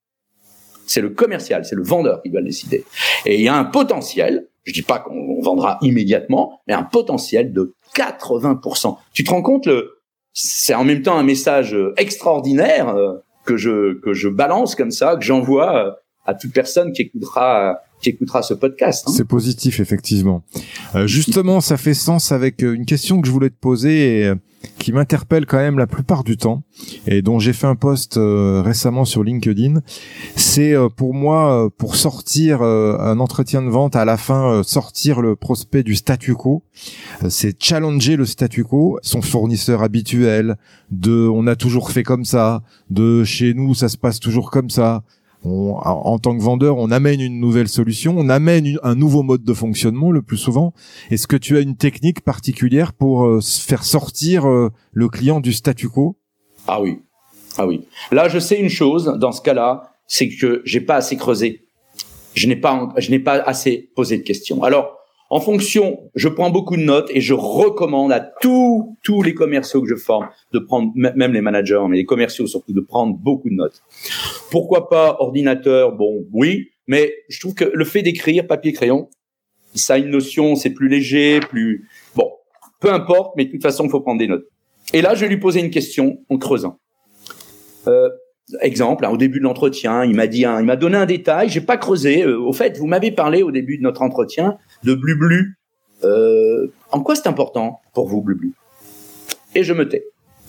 C'est le commercial, c'est le vendeur qui doit le décider. Et il y a un potentiel, je dis pas qu'on vendra immédiatement, mais un potentiel de 80%. Tu te rends compte le c'est en même temps un message extraordinaire euh, que je que je balance comme ça, que j'envoie euh, à toute personne qui écoutera qui écoutera ce podcast. Hein. C'est positif effectivement. Euh, justement, ça fait sens avec euh, une question que je voulais te poser et qui m'interpelle quand même la plupart du temps et dont j'ai fait un post récemment sur LinkedIn. C'est pour moi pour sortir un entretien de vente à la fin sortir le prospect du statu quo. c'est challenger le statu quo, son fournisseur habituel, de on a toujours fait comme ça, de chez nous ça se passe toujours comme ça. En tant que vendeur, on amène une nouvelle solution, on amène un nouveau mode de fonctionnement le plus souvent. Est-ce que tu as une technique particulière pour euh, faire sortir euh, le client du statu quo? Ah oui, ah oui. Là, je sais une chose dans ce cas-là, c'est que j'ai pas assez creusé. Je n'ai pas, je n'ai pas assez posé de questions. Alors, en fonction, je prends beaucoup de notes et je recommande à tous tous les commerciaux que je forme de prendre, même les managers, mais les commerciaux surtout, de prendre beaucoup de notes. Pourquoi pas ordinateur? Bon, oui, mais je trouve que le fait d'écrire papier crayon, ça a une notion, c'est plus léger, plus bon. peu importe, mais de toute façon, il faut prendre des notes. Et là, je vais lui poser une question en creusant. Euh, exemple, hein, au début de l'entretien, il m'a dit, il m'a donné un détail, j'ai pas creusé. Euh, au fait, vous m'avez parlé au début de notre entretien de Blu Euh, en quoi c'est important pour vous, Blu Et je me tais.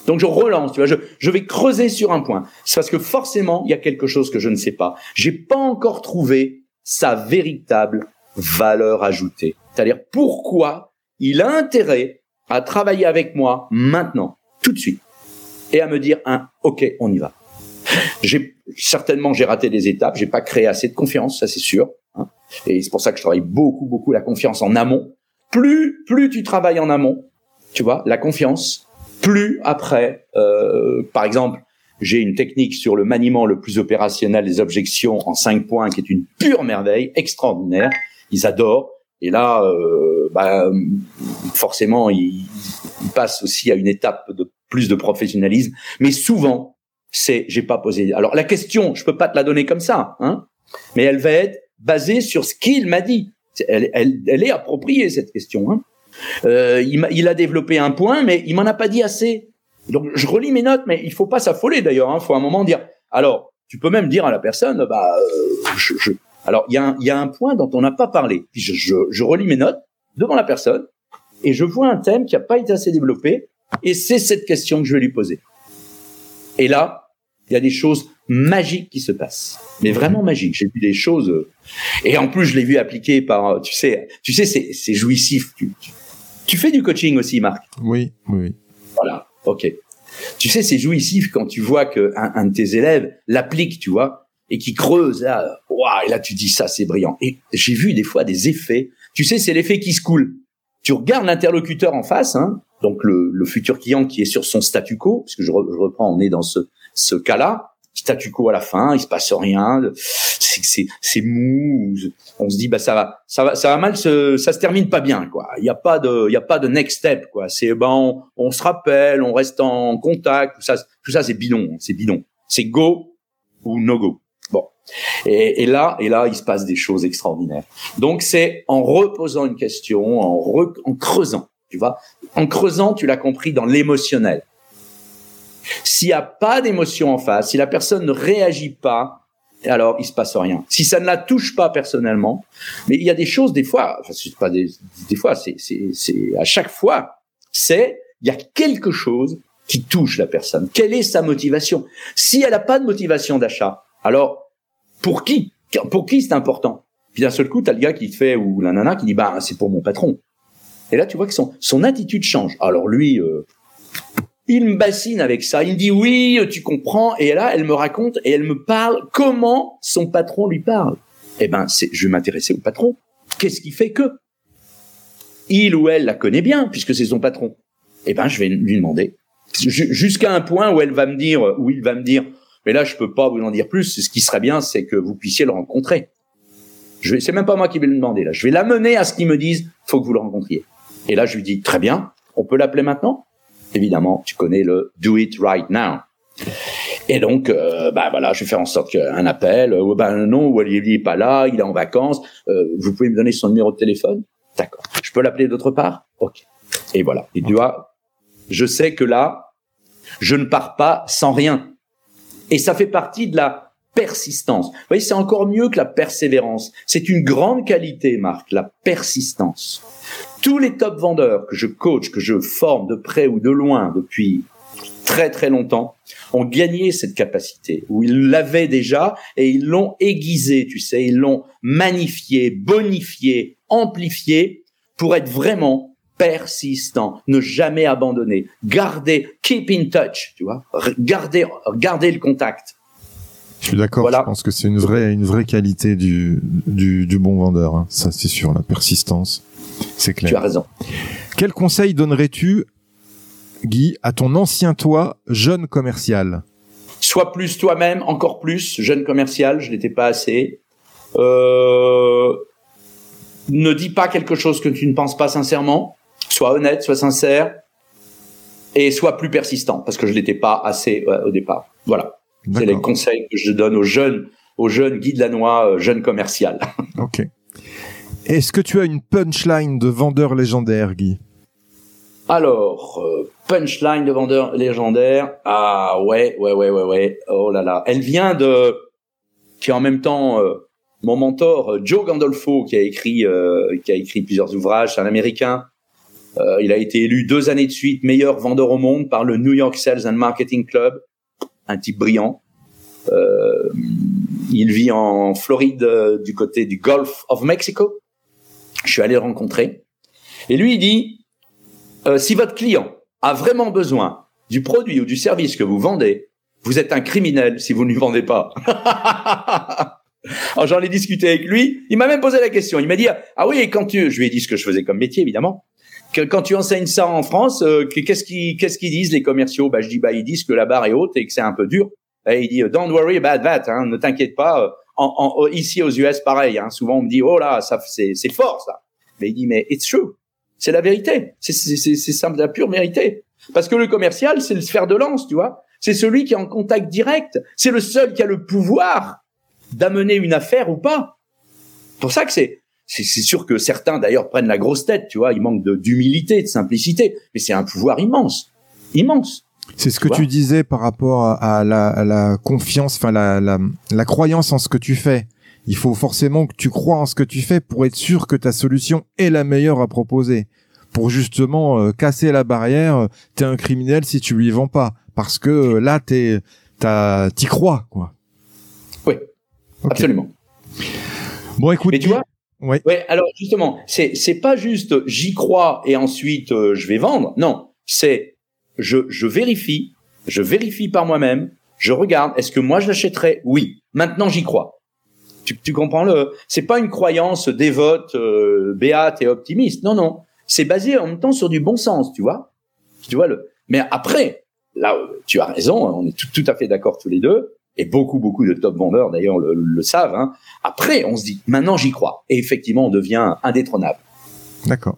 Donc je relance, tu vois, je, je vais creuser sur un point. C'est parce que forcément, il y a quelque chose que je ne sais pas. J'ai pas encore trouvé sa véritable valeur ajoutée. C'est-à-dire pourquoi il a intérêt à travailler avec moi maintenant, tout de suite, et à me dire un OK, on y va. J'ai certainement j'ai raté des étapes, j'ai pas créé assez de confiance, ça c'est sûr. Et c'est pour ça que je travaille beaucoup beaucoup la confiance en amont. Plus plus tu travailles en amont, tu vois, la confiance, plus après, euh, par exemple, j'ai une technique sur le maniement le plus opérationnel des objections en cinq points qui est une pure merveille, extraordinaire. Ils adorent. Et là, euh, bah, forcément, ils, ils, passent aussi à une étape de plus de professionnalisme. Mais souvent, c'est j'ai pas posé. Alors la question, je peux pas te la donner comme ça, hein, mais elle va être basée sur ce qu'il m'a dit. Elle, elle, elle, est appropriée cette question. Hein. Euh, il, a, il, a développé un point, mais il m'en a pas dit assez. Donc je relis mes notes, mais il faut pas s'affoler d'ailleurs. Il hein. faut un moment dire. Alors, tu peux même dire à la personne, bah, euh, je, je, alors il y, y a un point dont on n'a pas parlé. Puis je, je, je, relis mes notes devant la personne et je vois un thème qui n'a pas été assez développé et c'est cette question que je vais lui poser. Et là, il y a des choses magiques qui se passent, mais vraiment magiques. J'ai vu des choses euh, et en plus je l'ai vu appliquer par, tu sais, tu sais, c'est, c'est jouissif. Tu, tu, tu fais du coaching aussi, Marc Oui, oui. Voilà, ok. Tu sais, c'est jouissif quand tu vois qu'un un de tes élèves l'applique, tu vois, et qui creuse, là, waouh, et là tu dis ça, c'est brillant. Et j'ai vu des fois des effets. Tu sais, c'est l'effet qui se coule. Tu regardes l'interlocuteur en face, hein, donc le, le, futur client qui est sur son statu quo, parce que je, re, je reprends, on est dans ce, ce cas-là, statu quo à la fin, il se passe rien, c'est mou, on se dit bah ça va ça va ça va mal se ça se termine pas bien quoi. Il y a pas de il y a pas de next step quoi. C'est ben on, on, se rappelle, on reste en contact, tout ça tout ça c'est bidon, c'est bidon. C'est go ou no go. Bon. Et, et, là et là il se passe des choses extraordinaires. Donc c'est en reposant une question, en re, en creusant, tu vois. En creusant, tu l'as compris dans l'émotionnel. S'il n'y a pas d'émotion en face, si la personne ne réagit pas, alors il se passe rien. Si ça ne la touche pas personnellement, mais il y a des choses des fois, enfin c'est pas des, fois, c'est c'est à chaque fois, c'est il y a quelque chose qui touche la personne. Quelle est sa motivation? Si elle n'a pas de motivation d'achat, alors pour qui? Pour qui c'est important? Puis d'un seul coup, t'as le gars qui te fait ou la nana qui dit bah c'est pour mon patron. Et là, tu vois que son son attitude change. Alors lui. Euh, il me bassine avec ça. Il me dit oui, tu comprends. Et là, elle me raconte et elle me parle comment son patron lui parle. Eh ben, je vais m'intéresser au patron. Qu'est-ce qui fait que il ou elle la connaît bien puisque c'est son patron? Eh ben, je vais lui demander jusqu'à un point où elle va me dire, où il va me dire, mais là, je peux pas vous en dire plus. Ce qui serait bien, c'est que vous puissiez le rencontrer. Je vais, c'est même pas moi qui vais le demander là. Je vais l'amener à ce qu'ils me disent, faut que vous le rencontriez. Et là, je lui dis très bien. On peut l'appeler maintenant? Évidemment, tu connais le do it right now. Et donc, euh, bah voilà, je vais faire en sorte qu'un appel, ou ben non, ou Olivier est pas là, il est en vacances. Euh, vous pouvez me donner son numéro de téléphone? D'accord. Je peux l'appeler d'autre part? Ok. Et voilà. Et tu vois, je sais que là, je ne pars pas sans rien. Et ça fait partie de la persistance. Vous voyez, c'est encore mieux que la persévérance. C'est une grande qualité, Marc, la persistance. Tous les top vendeurs que je coach, que je forme de près ou de loin depuis très très longtemps, ont gagné cette capacité, où ils l'avaient déjà et ils l'ont aiguisé, tu sais, ils l'ont magnifié, bonifié, amplifié pour être vraiment persistant, ne jamais abandonner, garder, keep in touch, tu vois, garder, garder le contact. Je suis d'accord. Voilà. Je pense que c'est une vraie, une vraie qualité du, du, du bon vendeur. Hein. Ça, c'est sûr, la persistance. C'est clair. Tu as raison. Quel conseil donnerais-tu, Guy, à ton ancien toi, jeune commercial? Sois plus toi-même, encore plus, jeune commercial, je n'étais pas assez. Euh... Ne dis pas quelque chose que tu ne penses pas sincèrement. Sois honnête, sois sincère. Et sois plus persistant, parce que je n'étais pas assez euh, au départ. Voilà. C'est les conseils que je donne aux jeunes, aux jeunes Guy de la Noix, euh, jeunes commercial. Ok. Est-ce que tu as une punchline de vendeur légendaire, Guy? Alors, euh, punchline de vendeur légendaire. Ah ouais, ouais, ouais, ouais, ouais. Oh là là. Elle vient de, qui est en même temps euh, mon mentor, Joe Gandolfo, qui a écrit, qui a écrit plusieurs ouvrages. C'est un Américain. il a été élu deux années de suite meilleur vendeur au monde par le New York Sales and Marketing Club. Un type brillant. il vit en Floride, du côté du Gulf of Mexico. Je suis allé le rencontrer. Et lui, il dit, euh, si votre client a vraiment besoin du produit ou du service que vous vendez, vous êtes un criminel si vous ne lui vendez pas. J'en ai discuté avec lui. Il m'a même posé la question. Il m'a dit ah oui quand tu je lui ai dit ce que je faisais comme métier évidemment. Quand tu enseignes ça en France, euh, qu'est-ce qu'ils qu'est-ce disent les commerciaux? Bah je dis bah ils disent que la barre est haute et que c'est un peu dur. Et il dit don't worry about that. Hein, ne t'inquiète pas. En, en, ici aux US pareil. Hein, souvent on me dit oh là ça c'est c'est fort ça. Mais il dit mais it's true. C'est la vérité. C'est simple, la pure vérité. Parce que le commercial, c'est le sphère de lance, tu vois. C'est celui qui est en contact direct. C'est le seul qui a le pouvoir d'amener une affaire ou pas. Pour ça que c'est c'est sûr que certains d'ailleurs prennent la grosse tête, tu vois, ils manquent d'humilité, de, simplicité, mais c'est un pouvoir immense, immense. C'est ce que tu disais par rapport à la, la confiance, enfin la, la, la, croyance en ce que tu fais. Il faut forcément que tu crois en ce que tu fais pour être sûr que ta solution est la meilleure à proposer. Pour justement euh, casser la barrière, euh, t'es un criminel si tu lui vends pas, parce que euh, là t'es, t'y crois quoi. Oui, absolument. Bon, écoute. Mais tu vois. Oui. Ouais. Alors justement, c'est c'est pas juste j'y crois et ensuite je vais vendre. Non, c'est je je vérifie, je vérifie par moi-même, je regarde. Est-ce que moi je l'achèterais? Oui. Maintenant j'y crois. Tu, tu comprends le C'est pas une croyance dévote, euh, béate et optimiste. Non, non. C'est basé en même temps sur du bon sens, tu vois. Tu vois le. Mais après, là, tu as raison. On est tout, tout à fait d'accord tous les deux. Et beaucoup, beaucoup de top vendeurs d'ailleurs le, le, savent. Hein. Après, on se dit, maintenant j'y crois. Et effectivement, on devient indétrônable. D'accord.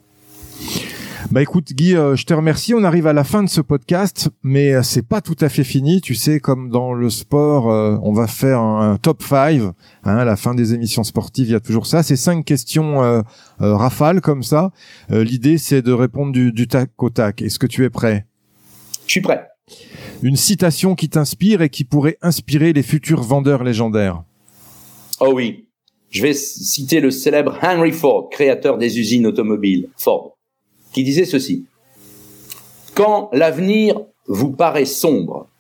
Bah écoute Guy, euh, je te remercie. On arrive à la fin de ce podcast, mais euh, c'est pas tout à fait fini. Tu sais, comme dans le sport, euh, on va faire un, top 5. Hein, à la fin des émissions sportives, il y a toujours ça. C'est cinq questions rafales comme ça. L'idée, c'est de répondre du, du tac au tac. Est-ce que tu es prêt? Je suis prêt. Une citation qui t'inspire et qui pourrait inspirer les futurs vendeurs légendaires. Oh oui. Je vais citer le célèbre Henry Ford, créateur des usines automobiles Ford qui disait ceci. Quand l'avenir vous paraît sombre,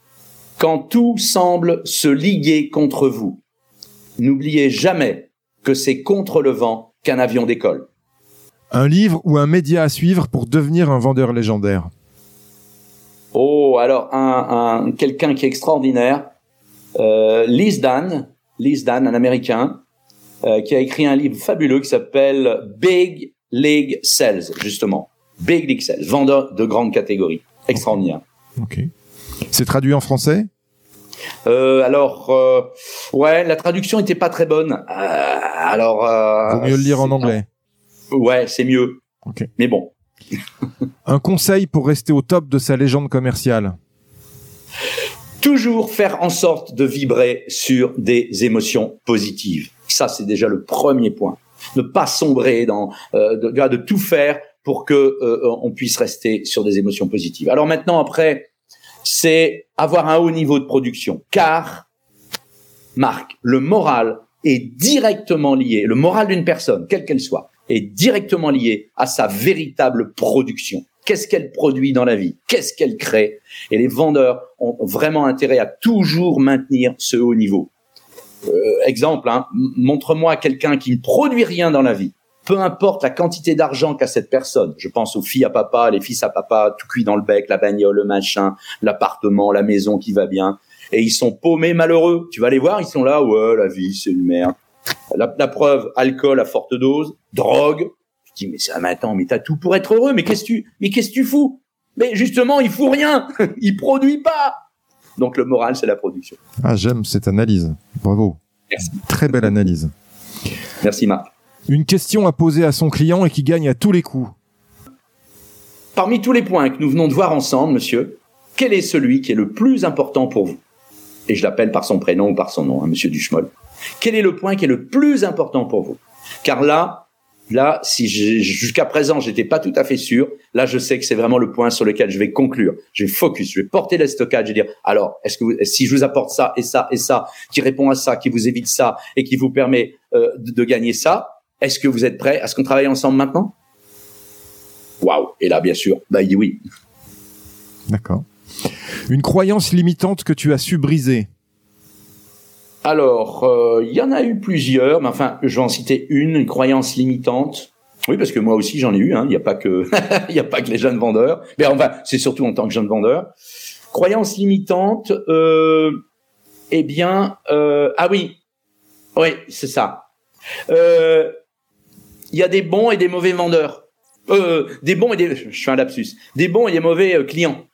quand tout semble se liguer contre vous, n'oubliez jamais que c'est contre le vent qu'un avion décolle. Un livre ou un média à suivre pour devenir un vendeur légendaire Oh, alors un, quelqu'un qui est extraordinaire, euh, Liz Dan, Liz Dan, un Américain, euh, qui a écrit un livre fabuleux qui s'appelle Big League Sales, justement. Big XL, vendeur de grande catégorie. Extraordinaire. Ok. C'est traduit en français? Euh, alors, euh, ouais, la traduction était pas très bonne. Euh, alors, euh, vaut mieux le lire en anglais. Ouais, c'est mieux. Ok. Mais bon. Un conseil pour rester au top de sa légende commerciale. Toujours faire en sorte de vibrer sur des émotions positives. Ça, c'est déjà le premier point. Ne pas sombrer dans, euh, de, de tout faire pour que euh, on puisse rester sur des émotions positives. Alors maintenant, après, c'est avoir un haut niveau de production, car Marc, le moral est directement lié, le moral d'une personne, quelle qu'elle soit, est directement lié à sa véritable production. Qu'est-ce qu'elle produit dans la vie? Qu'est-ce qu'elle crée? Et les vendeurs ont vraiment intérêt à toujours maintenir ce haut niveau. Euh, exemple, hein, montre-moi quelqu'un qui ne produit rien dans la vie, peu importe la quantité d'argent qu'a cette personne. Je pense aux filles à papa, les fils à papa, tout cuit dans le bec, la bagnole, le machin, l'appartement, la maison qui va bien. Et ils sont paumés, malheureux. Tu vas les voir, ils sont là, ouais, la vie, c'est une merde. La, preuve, alcool à forte dose, drogue. Tu dis, mais ça, mais attends, mais t'as tout pour être heureux, mais qu'est-ce que tu, mais qu'est-ce que tu fous? Mais justement, il fout rien. il produit pas. Donc le moral, c'est la production. Ah, j'aime cette analyse. Bravo. Merci. Très belle analyse. Merci Marc. Une question à poser à son client et qui gagne à tous les coups. Parmi tous les points que nous venons de voir ensemble, monsieur, quel est celui qui est le plus important pour vous? Et je l'appelle par son prénom ou par son nom, hein, monsieur Duchemol. Quel est le point qui est le plus important pour vous? Car là, Là, si jusqu'à présent j'étais pas tout à fait sûr, là je sais que c'est vraiment le point sur lequel je vais conclure. Je vais focus, je vais porter le stockage et dire alors est-ce que si je vous apporte ça et ça et ça qui répond à ça, qui vous évite ça et qui vous permet euh, de, gagner ça, est-ce que vous êtes prêt à ce qu'on travaille ensemble maintenant? Waouh Et là bien sûr, bah il dit oui. D'accord. Une croyance limitante que tu as su briser. Alors, euh, il y en a eu plusieurs, mais enfin, je vais en citer une, une croyance limitante. Oui, parce que moi aussi j'en ai eu. Hein. Il n'y a pas que, il a pas que les jeunes vendeurs. Mais enfin, c'est surtout en tant que jeune vendeur. Croyance limitante. Euh, eh bien, euh, ah oui, oui, c'est ça. Euh, il y a des bons et des mauvais vendeurs. Euh, des bons et des, je suis un lapsus. Des bons et des mauvais clients,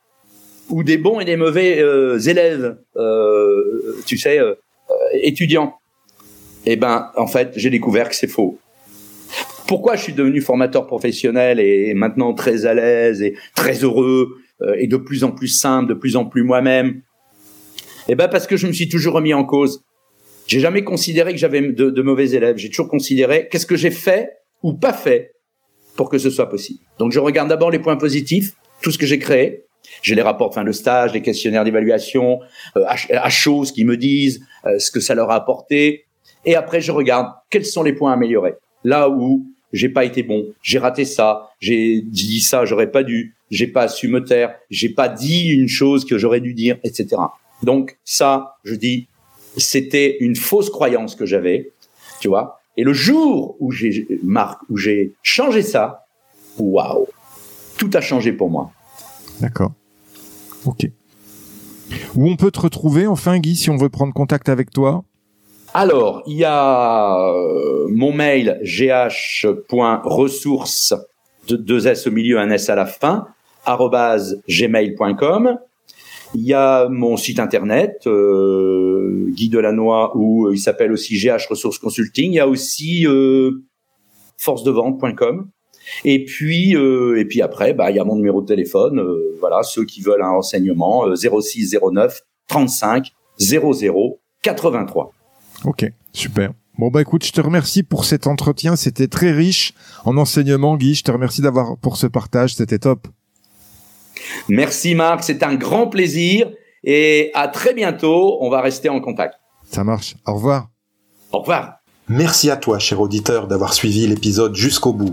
ou des bons et des mauvais élèves. tu sais euh, étudiant. Eh ben, en fait, j'ai découvert que c'est faux. Pourquoi je suis devenu formateur professionnel et maintenant très à l'aise et très heureux euh, et de plus en plus simple, de plus en plus moi-même? Eh ben, parce que je me suis toujours remis en cause. J'ai jamais considéré que j'avais de, de mauvais élèves. J'ai toujours considéré qu'est-ce que j'ai fait ou pas fait pour que ce soit possible. Donc, je regarde d'abord les points positifs, tout ce que j'ai créé, j'ai les rapports de fin de stage, les questionnaires d'évaluation, euh, à, choses qui me disent euh, ce que ça leur a apporté. Et après, je regarde quels sont les points à améliorer. Là où j'ai pas été bon, j'ai raté ça, j'ai dit ça, j'aurais pas dû, j'ai pas su me taire, j'ai pas dit une chose que j'aurais dû dire, etc. Donc ça, je dis, c'était une fausse croyance que j'avais, tu vois. Et le jour où j'ai Marc, où j'ai changé ça, waouh, tout a changé pour moi. D'accord. Ok. Où on peut te retrouver enfin, Guy, si on veut prendre contact avec toi? Alors, il y a euh, mon mail gh.ressources de deux S au milieu, un S à la fin, gmail.com. Il y a mon site internet, euh, Guy Delannoy, où euh, il s'appelle aussi GH Ressources Consulting. Il y a aussi euh, forcedevente.com. Et puis, euh, et puis après, bah, il y a mon numéro de téléphone. Euh, voilà, ceux qui veulent un renseignement, 06 09 35 00 83. Ok, super. Bon bah écoute, je te remercie pour cet entretien, c'était très riche en enseignements, Guy. Je te remercie d'avoir pour ce partage, c'était top. Merci Marc, c'est un grand plaisir et à très bientôt. On va rester en contact. Ça marche. Au revoir. Au revoir. Merci à toi, cher auditeur, d'avoir suivi l'épisode jusqu'au bout.